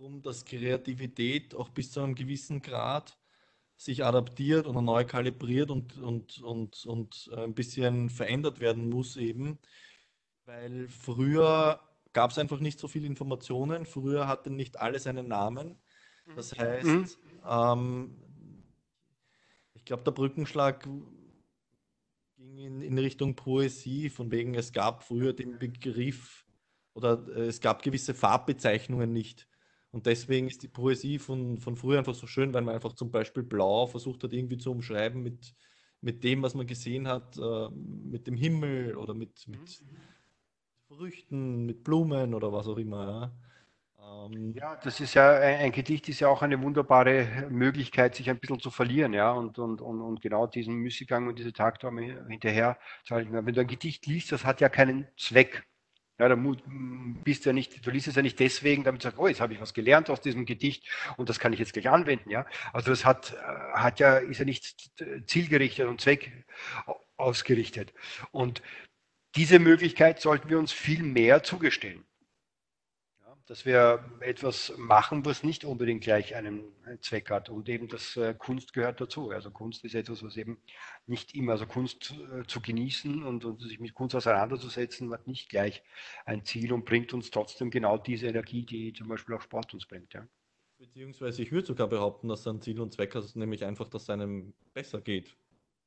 darum, dass Kreativität auch bis zu einem gewissen Grad sich adaptiert oder neu kalibriert und, und, und, und ein bisschen verändert werden muss eben, weil früher gab es einfach nicht so viele Informationen, früher hatte nicht alles einen Namen. Das mhm. heißt, mhm. ähm, glaube, der Brückenschlag ging in, in, Richtung Poesie, von wegen es gab früher den Begriff oder äh, es gab gewisse Farbbezeichnungen nicht. Und deswegen ist die Poesie von, von früher einfach so schön, weil man einfach zum Beispiel Blau versucht hat irgendwie zu umschreiben mit, mit dem, was man gesehen hat, äh, mit dem Himmel oder mit, mit Früchten, mit Blumen oder was auch immer. Ähm, ja, das ist ja, ein Gedicht ist ja auch eine wunderbare Möglichkeit, sich ein bisschen zu verlieren, ja, und, und, und, und genau diesen Müßiggang und diese Tagträume hinterher, wenn du ein Gedicht liest, das hat ja keinen Zweck. Ja, da bist du ja nicht, du liest es ja nicht deswegen, damit du sagst, oh, jetzt habe ich was gelernt aus diesem Gedicht und das kann ich jetzt gleich anwenden, ja. Also das hat, hat ja, ist ja nicht zielgerichtet und Zweck ausgerichtet. Und diese Möglichkeit sollten wir uns viel mehr zugestehen dass wir etwas machen, was nicht unbedingt gleich einen Zweck hat. Und eben das äh, Kunst gehört dazu. Also Kunst ist etwas, was eben nicht immer, also Kunst äh, zu genießen und, und, sich mit Kunst auseinanderzusetzen, hat nicht gleich ein Ziel und bringt uns trotzdem genau diese Energie, die zum Beispiel auch Sport uns bringt. Ja. Beziehungsweise ich würde sogar behaupten, dass ein Ziel und Zweck hat, nämlich einfach, dass es einem besser geht.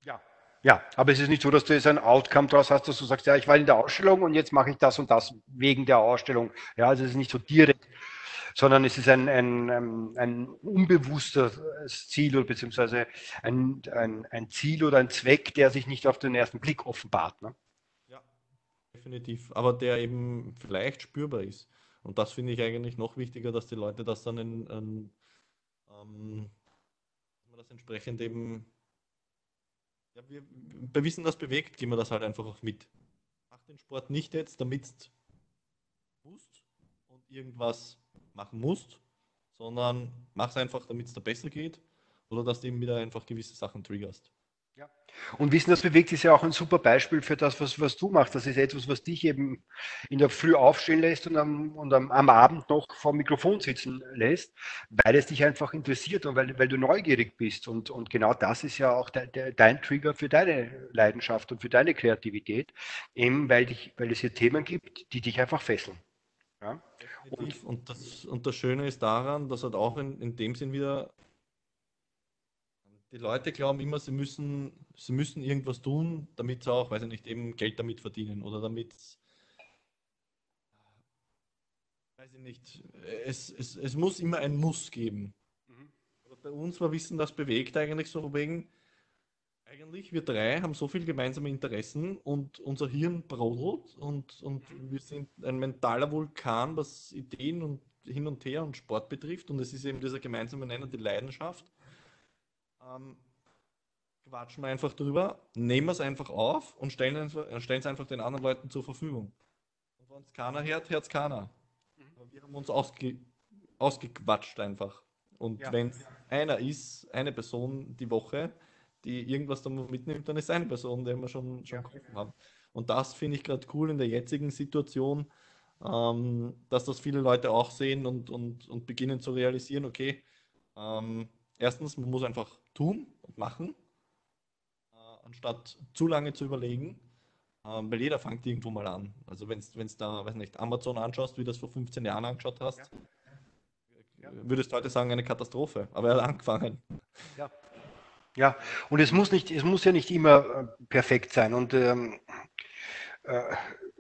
Ja, ja, aber es ist nicht so, dass du jetzt ein Outcome daraus hast, dass du sagst, ja, ich war in der Ausstellung und jetzt mache ich das und das wegen der Ausstellung. Ja, also es ist nicht so direkt, sondern es ist ein, ein, ein, unbewusstes Ziel oder beziehungsweise ein, ein, ein Ziel oder ein Zweck, der sich nicht auf den ersten Blick offenbart. Ne? Ja, definitiv. Aber der eben vielleicht spürbar ist. Und das finde ich eigentlich noch wichtiger, dass die Leute das dann in, in ähm, das entsprechend eben ja, wir, bei Wissen, das bewegt, gehen wir das halt einfach auch mit. Mach den Sport nicht jetzt, damit du und irgendwas machen musst, sondern mach es einfach, damit es da besser geht oder dass du eben wieder einfach gewisse Sachen triggerst. Ja. Und Wissen, das bewegt, ist ja auch ein super Beispiel für das, was, was du machst. Das ist etwas, was dich eben in der Früh aufstehen lässt und, am, und am, am Abend noch vor dem Mikrofon sitzen lässt, weil es dich einfach interessiert und weil, weil du neugierig bist. Und, und genau das ist ja auch de, de, dein Trigger für deine Leidenschaft und für deine Kreativität, eben weil, dich, weil es hier Themen gibt, die dich einfach fesseln. Ja? Und, und, das, und das Schöne ist daran, dass halt auch in, in dem Sinn wieder die Leute glauben immer, sie müssen, sie müssen irgendwas tun, damit sie auch, weiß ich nicht, eben Geld damit verdienen oder damit, weiß ich nicht, es, es, es muss immer ein Muss geben. Mhm. bei uns war Wissen, das bewegt eigentlich so wegen, eigentlich wir drei haben so viele gemeinsame Interessen und unser Hirn brodelt und, und mhm. wir sind ein mentaler Vulkan, was Ideen und hin und her und Sport betrifft und es ist eben dieser gemeinsame Nenner, die Leidenschaft ähm, quatschen wir einfach drüber, nehmen es einfach auf und stellen es einfach, einfach den anderen Leuten zur Verfügung. Und wenn es keiner hört, hört es keiner. Mhm. Wir haben uns ausge, ausgequatscht einfach. Und ja. wenn es einer ist, eine Person die Woche, die irgendwas da mitnimmt, dann ist eine Person, der wir schon, schon ja. geholfen haben. Und das finde ich gerade cool in der jetzigen Situation, ähm, dass das viele Leute auch sehen und, und, und beginnen zu realisieren, okay, ähm, erstens, man muss einfach tun und machen, äh, anstatt zu lange zu überlegen, äh, weil jeder fängt irgendwo mal an. Also wenn du da, weiß nicht, Amazon anschaust, wie du das vor 15 Jahren angeschaut hast, ja. würdest du heute sagen, eine Katastrophe. Aber er hat angefangen. Ja. Ja, und es muss nicht, es muss ja nicht immer äh, perfekt sein. Und ähm, äh,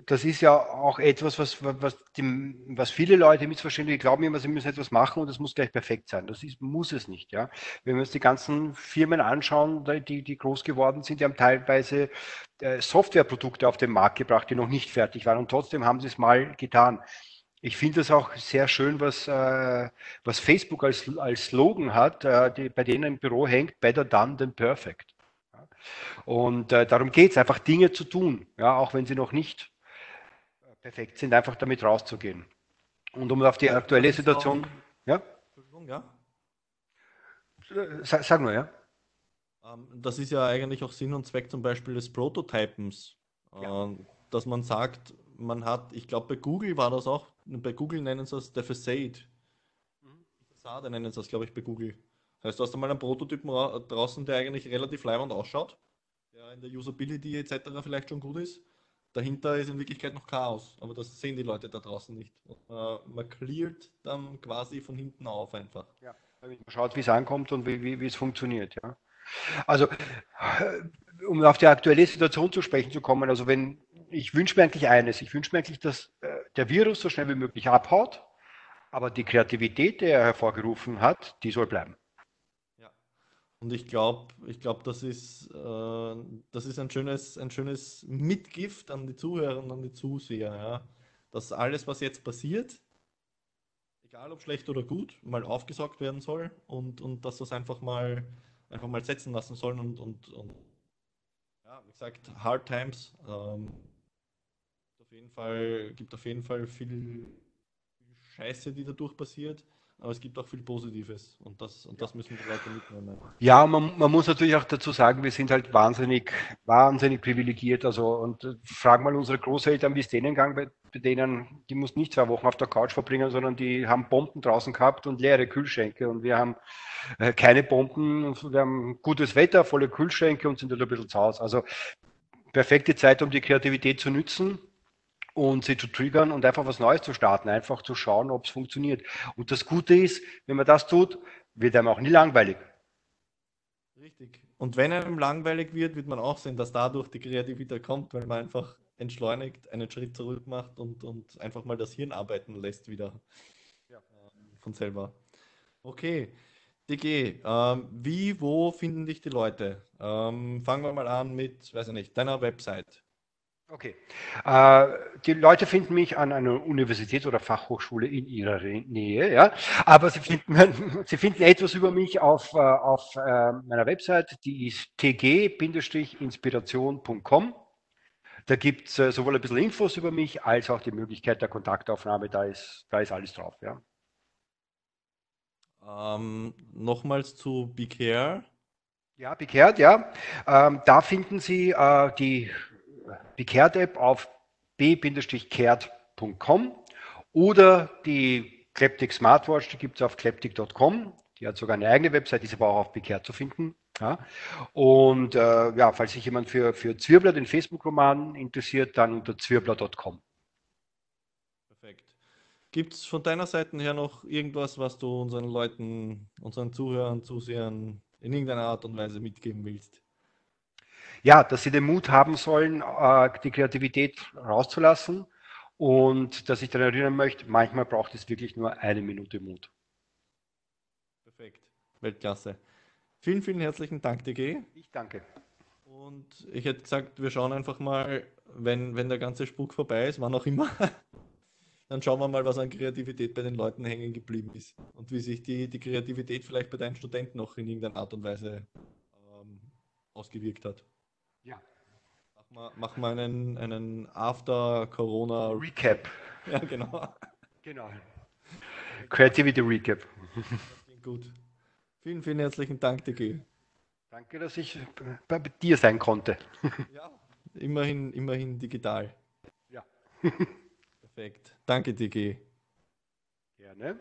das ist ja auch etwas, was, was, die, was viele Leute missverstehen. Glauben immer, sie müssen etwas machen und es muss gleich perfekt sein. Das ist, muss es nicht. Ja? Wenn wir uns die ganzen Firmen anschauen, die, die groß geworden sind, die haben teilweise äh, Softwareprodukte auf den Markt gebracht, die noch nicht fertig waren und trotzdem haben sie es mal getan. Ich finde das auch sehr schön, was, äh, was Facebook als, als Slogan hat, äh, die, bei denen im Büro hängt, better done than perfect. Und äh, darum geht es, einfach Dinge zu tun, ja, auch wenn sie noch nicht perfekt sind, einfach damit rauszugehen. Und um auf die aktuelle Situation. Ja? Entschuldigung, ja? Sag, sag nur, ja. Ähm, das ist ja eigentlich auch Sinn und Zweck zum Beispiel des Prototypens, ja. Ähm, dass man sagt, man hat, ich glaube bei Google war das auch, bei Google nennen sie das der Facade. Mhm. Facade nennen sie das, glaube ich, bei Google. Das heißt, du hast einmal einen Prototypen draußen, der eigentlich relativ leibend ausschaut, der in der Usability etc. vielleicht schon gut ist dahinter ist in Wirklichkeit noch Chaos, aber das sehen die Leute da draußen nicht. Äh, man cleart dann quasi von hinten auf einfach. Ja, man schaut, wie es ankommt und wie, wie, wie es funktioniert. Ja. Also, äh, um auf die aktuelle Situation zu sprechen zu kommen, also wenn ich wünsche mir eigentlich eines, ich wünsche mir eigentlich, dass äh, der Virus so schnell wie möglich abhaut, aber die Kreativität, die er hervorgerufen hat, die soll bleiben. Und ich glaube, ich glaube, das ist, äh, das ist ein schönes, ein schönes Mitgift an die Zuhörer und an die Zuseher, ja. Dass alles, was jetzt passiert, egal ob schlecht oder gut, mal aufgesaugt werden soll und, und dass das einfach mal einfach mal setzen lassen sollen und, und, und ja, wie gesagt, Hard Times ähm, auf jeden Fall, gibt auf jeden Fall viel Scheiße, die dadurch passiert aber es gibt auch viel Positives und das, und das müssen die Leute mitnehmen. Ja, man, man, muss natürlich auch dazu sagen, wir sind halt wahnsinnig, wahnsinnig privilegiert. Also und äh, fragen mal unsere Großeltern, wie es denen gegangen bei, bei denen, die mussten nicht zwei Wochen auf der Couch verbringen, sondern die haben Bomben draußen gehabt und leere Kühlschränke und wir haben äh, keine Bomben, wir haben gutes Wetter, volle Kühlschränke und sind halt ein bisschen zu Hause. Also perfekte Zeit, um die Kreativität zu nützen und sie zu triggern und einfach was Neues zu starten, einfach zu schauen, ob es funktioniert. Und das Gute ist, wenn man das tut, wird einem auch nie langweilig. Richtig. Und wenn einem langweilig wird, wird man auch sehen, dass dadurch die Kreativität kommt, weil man einfach entschleunigt, einen Schritt zurück macht und, und einfach mal das Hirn arbeiten lässt wieder ja. Ähm, von selber. Okay. DG, ähm, wie, wo finden dich die Leute? Ähm, fangen wir mal an mit, weiß ich nicht, deiner Website. Okay. Äh, die Leute finden mich an einer Universität oder Fachhochschule in ihrer Nähe, ja. Aber sie finden, *laughs* sie finden etwas über mich auf, äh, auf äh, meiner Website, die ist tg-inspiration.com. Da gibt es sowohl ein bisschen Infos über mich als auch die Möglichkeit der Kontaktaufnahme. Da ist, da ist alles drauf, ja. Ähm, nochmals zu BeCare. Ja, BeCare, ja. Ähm, da finden Sie äh, die die Kehrt-App auf b-kehrt.com oder die Kleptik Smartwatch, die gibt es auf kleptik.com. Die hat sogar eine eigene Website, ist aber auch auf Bekehrt zu finden. Ja. Und äh, ja, falls sich jemand für, für Zwirbler, den Facebook-Roman, interessiert, dann unter zwirbler.com. Perfekt. Gibt es von deiner Seite her noch irgendwas, was du unseren Leuten, unseren Zuhörern, Zusehern in irgendeiner Art und Weise mitgeben willst? Ja, dass sie den Mut haben sollen, äh, die Kreativität rauszulassen und dass ich daran erinnern möchte, manchmal braucht es wirklich nur eine Minute Mut. Perfekt, Weltklasse. Vielen, vielen herzlichen Dank, DG. Ich danke. Und ich hätte gesagt, wir schauen einfach mal, wenn, wenn der ganze Spuk vorbei ist, wann auch immer, *laughs* dann schauen wir mal, was an Kreativität bei den Leuten hängen geblieben ist und wie sich die, die Kreativität vielleicht bei deinen Studenten noch in irgendeiner Art und Weise ähm, ausgewirkt hat. Ja. Mach mal, mach mal einen, einen After-Corona Recap. *laughs* Ja, genau. Genau. Creativity Recap. *laughs* Gut. Vielen, vielen herzlichen Dank, DG. Danke, dass ich bei dir sein konnte. *laughs* Ja, immerhin, immerhin digital. Ja. Perfekt. Danke, DG. Gerne.